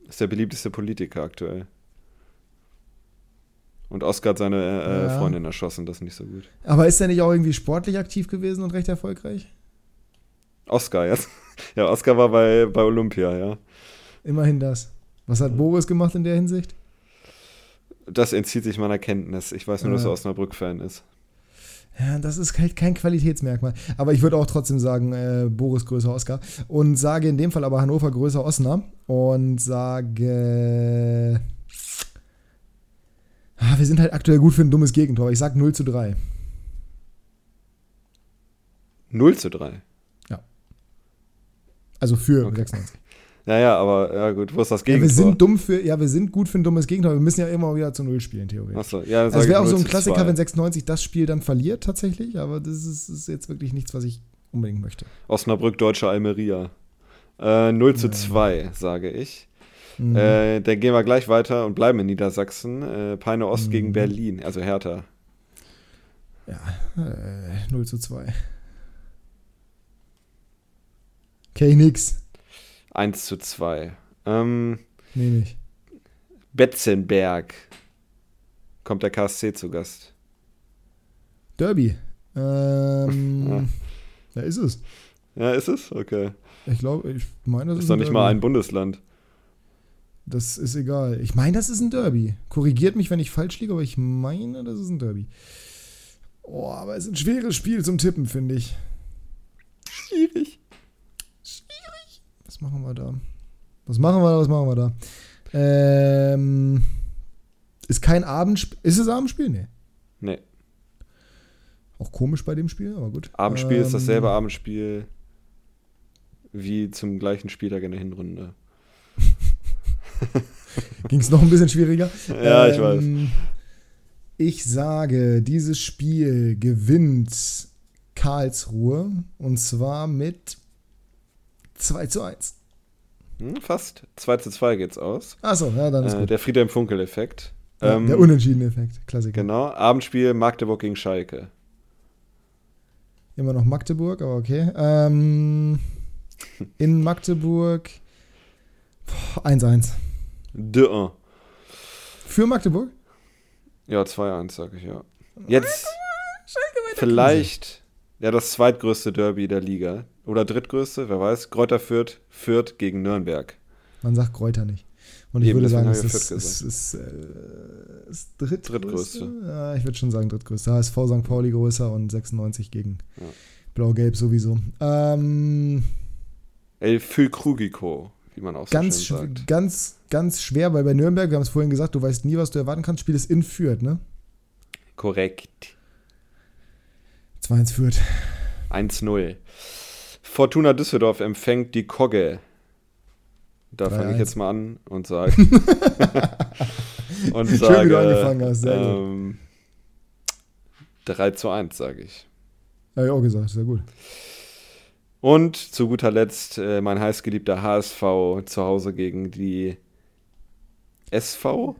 Ist der beliebteste Politiker aktuell. Und Oscar hat seine äh, Ja. Freundin erschossen, das ist nicht so gut. Aber ist er nicht auch irgendwie sportlich aktiv gewesen und recht erfolgreich? Oscar jetzt. Ja, Oscar war bei, bei Olympia, ja. Immerhin das. Was hat Boris gemacht in der Hinsicht? Das entzieht sich meiner Kenntnis. Ich weiß nur, dass Ja. er Osnabrück-Fan ist. Ja, das ist halt kein Qualitätsmerkmal. Aber ich würde auch trotzdem sagen, äh, Boris größer Oscar. Und sage in dem Fall aber Hannover größer Osnabrück. Und sage Ah, wir sind halt aktuell gut für ein dummes Gegentor. Ich sag 0 zu 3. 0 zu 3. Also für Okay. 96. Naja, aber ja gut, wo ist das Ja, wir sind dumm für, ja, wir sind gut für ein dummes Gegentor. Wir müssen ja immer wieder zu Null spielen, theoretisch. Achso, ja, sag Also wäre auch 0 so ein Klassiker, 2. wenn 96 das Spiel dann verliert, tatsächlich. Aber das ist, ist jetzt wirklich nichts, was ich unbedingt möchte. Osnabrück, Deutsche Almeria. Äh, 0 zu Ja. 2, sage ich. Mhm. Äh, dann gehen wir gleich weiter und bleiben in Niedersachsen. Äh, Peine Ost Mhm. gegen Berlin, also Hertha. ja, äh, 0 zu 2. Okay, nix. 1 zu 2. Ähm, Nee, nicht. Betzenberg. Kommt der KSC zu Gast. Derby. Ähm, Ja. ja, ist es. Ja, ist es? Okay. Ich glaube, ich meine, das Ist ist doch nicht Derby. mal ein Bundesland. Das ist egal. Ich meine, das ist ein Derby. Korrigiert mich, wenn ich falsch liege, aber ich meine, das ist ein Derby. Oh, aber es ist ein schweres Spiel zum Tippen, finde ich. Schwierig. Was machen wir da? Was machen wir da? Was machen wir da? Ähm, ist kein Abendspiel. Ist es Abendspiel? Nee. Nee. Auch komisch bei dem Spiel, aber gut. Abendspiel ist Ähm, dasselbe Abendspiel wie zum gleichen Spieltag in der Hinrunde. Ging es noch ein bisschen schwieriger? Ja, ich weiß. Ähm, Ich sage, dieses Spiel gewinnt Karlsruhe und zwar mit 2 zu 1. Hm, fast. 2 zu 2 geht's aus. Achso, ja, dann ist Äh, gut. der Friedhelm Funkel-Effekt. Ja, Ähm, der unentschiedene Effekt. Klassiker. genau. Abendspiel Magdeburg gegen Schalke. Immer noch Magdeburg, aber okay. Ähm, in Magdeburg boah, 1-1. De 1. Für Magdeburg? Ja, 2-1, sag ich ja. Jetzt vielleicht ja das zweitgrößte Derby der Liga. Oder drittgrößte, wer weiß. Kräuter Fürth, Fürth gegen Nürnberg. Man sagt Kräuter nicht. Und ich Eben, würde sagen, es ist, ist, ist, äh, ist drittgrößte. Drittgrößte. Ja, ich würde schon sagen drittgrößte. HSV St. Pauli größer und 96 gegen Ja. Blau-Gelb sowieso. Ähm, El Fulcrugico, wie man auch so ganz, schön sch- sagt. ganz, ganz schwer, weil bei Nürnberg, wir haben es vorhin gesagt, du weißt nie, was du erwarten kannst. Spiel ist in Fürth, ne? Korrekt. 2-1 Fürth. 1-0. Fortuna Düsseldorf empfängt die Kogge. Da fange ich 3-1. jetzt mal an und sage. und Schön, sage. wie du angefangen hast, sehr ähm, 3 zu 1, sage ich. Habe ich auch gesagt, sehr gut. Und zu guter Letzt äh, mein heißgeliebter HSV zu Hause gegen die SV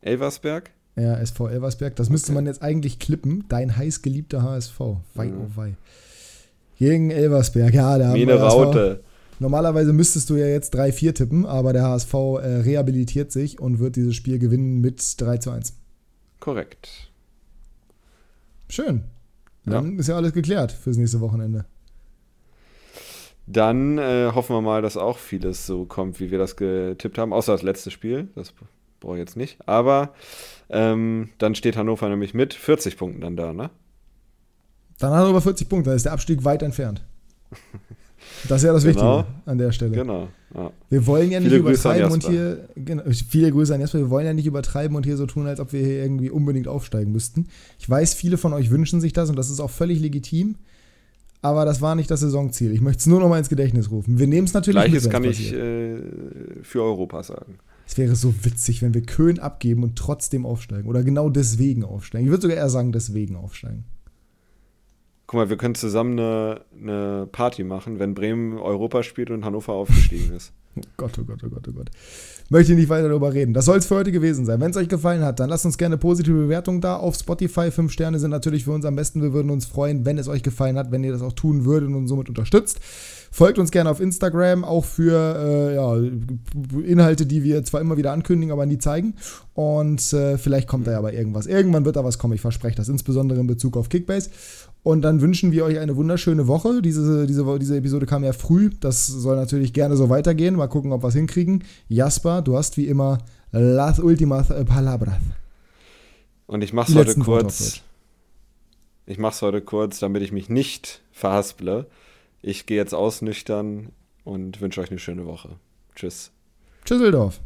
Elversberg. Ja, SV Elversberg. Das müsste Okay. man jetzt eigentlich klippen. Dein heißgeliebter HSV. Wei, Ja. oh wei. Gegen Elversberg. Ja, da wir HSV. Raute. Normalerweise müsstest du ja jetzt 3-4 tippen, aber der HSV äh, rehabilitiert sich und wird dieses Spiel gewinnen mit 3 zu 1. Korrekt. Schön. Dann ist ja alles geklärt fürs nächste Wochenende. Dann äh, hoffen wir mal, dass auch vieles so kommt, wie wir das getippt haben, außer das letzte Spiel. Das brauche ich jetzt nicht. Aber ähm, dann steht Hannover nämlich mit 40 Punkten dann da, ne? Dann hat er über 40 Punkte, dann ist der Abstieg weit entfernt. Das ist ja das Genau. Wichtige an der Stelle. Genau. Ja. Wir wollen ja nicht Viele übertreiben und hier, genau, viele Grüße an Jasper, wir wollen ja nicht übertreiben und hier so tun, als ob wir hier irgendwie unbedingt aufsteigen müssten. Ich weiß, viele von euch wünschen sich das und das ist auch völlig legitim, aber das war nicht das Saisonziel. Ich möchte es nur noch mal ins Gedächtnis rufen. Wir nehmen es natürlich Gleiches mit, kann ich äh, für Europa sagen. Es wäre so witzig, wenn wir Köln abgeben und trotzdem aufsteigen oder genau deswegen aufsteigen. Ich würde sogar eher sagen, deswegen aufsteigen. Guck mal, wir können zusammen eine, eine Party machen, wenn Bremen Europa spielt und Hannover aufgestiegen ist. Oh Gott, oh Gott, oh Gott, oh Gott. Möchte ich nicht weiter darüber reden. Das soll es für heute gewesen sein. Wenn es euch gefallen hat, dann lasst uns gerne positive Bewertungen da. Auf Spotify fünf Sterne sind natürlich für uns am besten. Wir würden uns freuen, wenn es euch gefallen hat, wenn ihr das auch tun würdet und somit unterstützt. Folgt uns gerne auf Instagram, auch für äh, ja, Inhalte, die wir zwar immer wieder ankündigen, aber nie zeigen. Und äh, vielleicht kommt da ja aber irgendwas. Irgendwann wird da was kommen, ich verspreche das, insbesondere in Bezug auf Kickbase. Und dann wünschen wir euch eine wunderschöne Woche. Diese, diese, diese Episode kam ja früh. Das soll natürlich gerne so weitergehen. Mal gucken, ob wir es hinkriegen. Jasper, du hast wie immer las últimas palabras. Und ich mach's Die heute kurz. Ich mach's heute kurz, damit ich mich nicht verhasple. Ich gehe jetzt ausnüchtern und wünsche euch eine schöne Woche. Tschüss. Tschüsseldorf.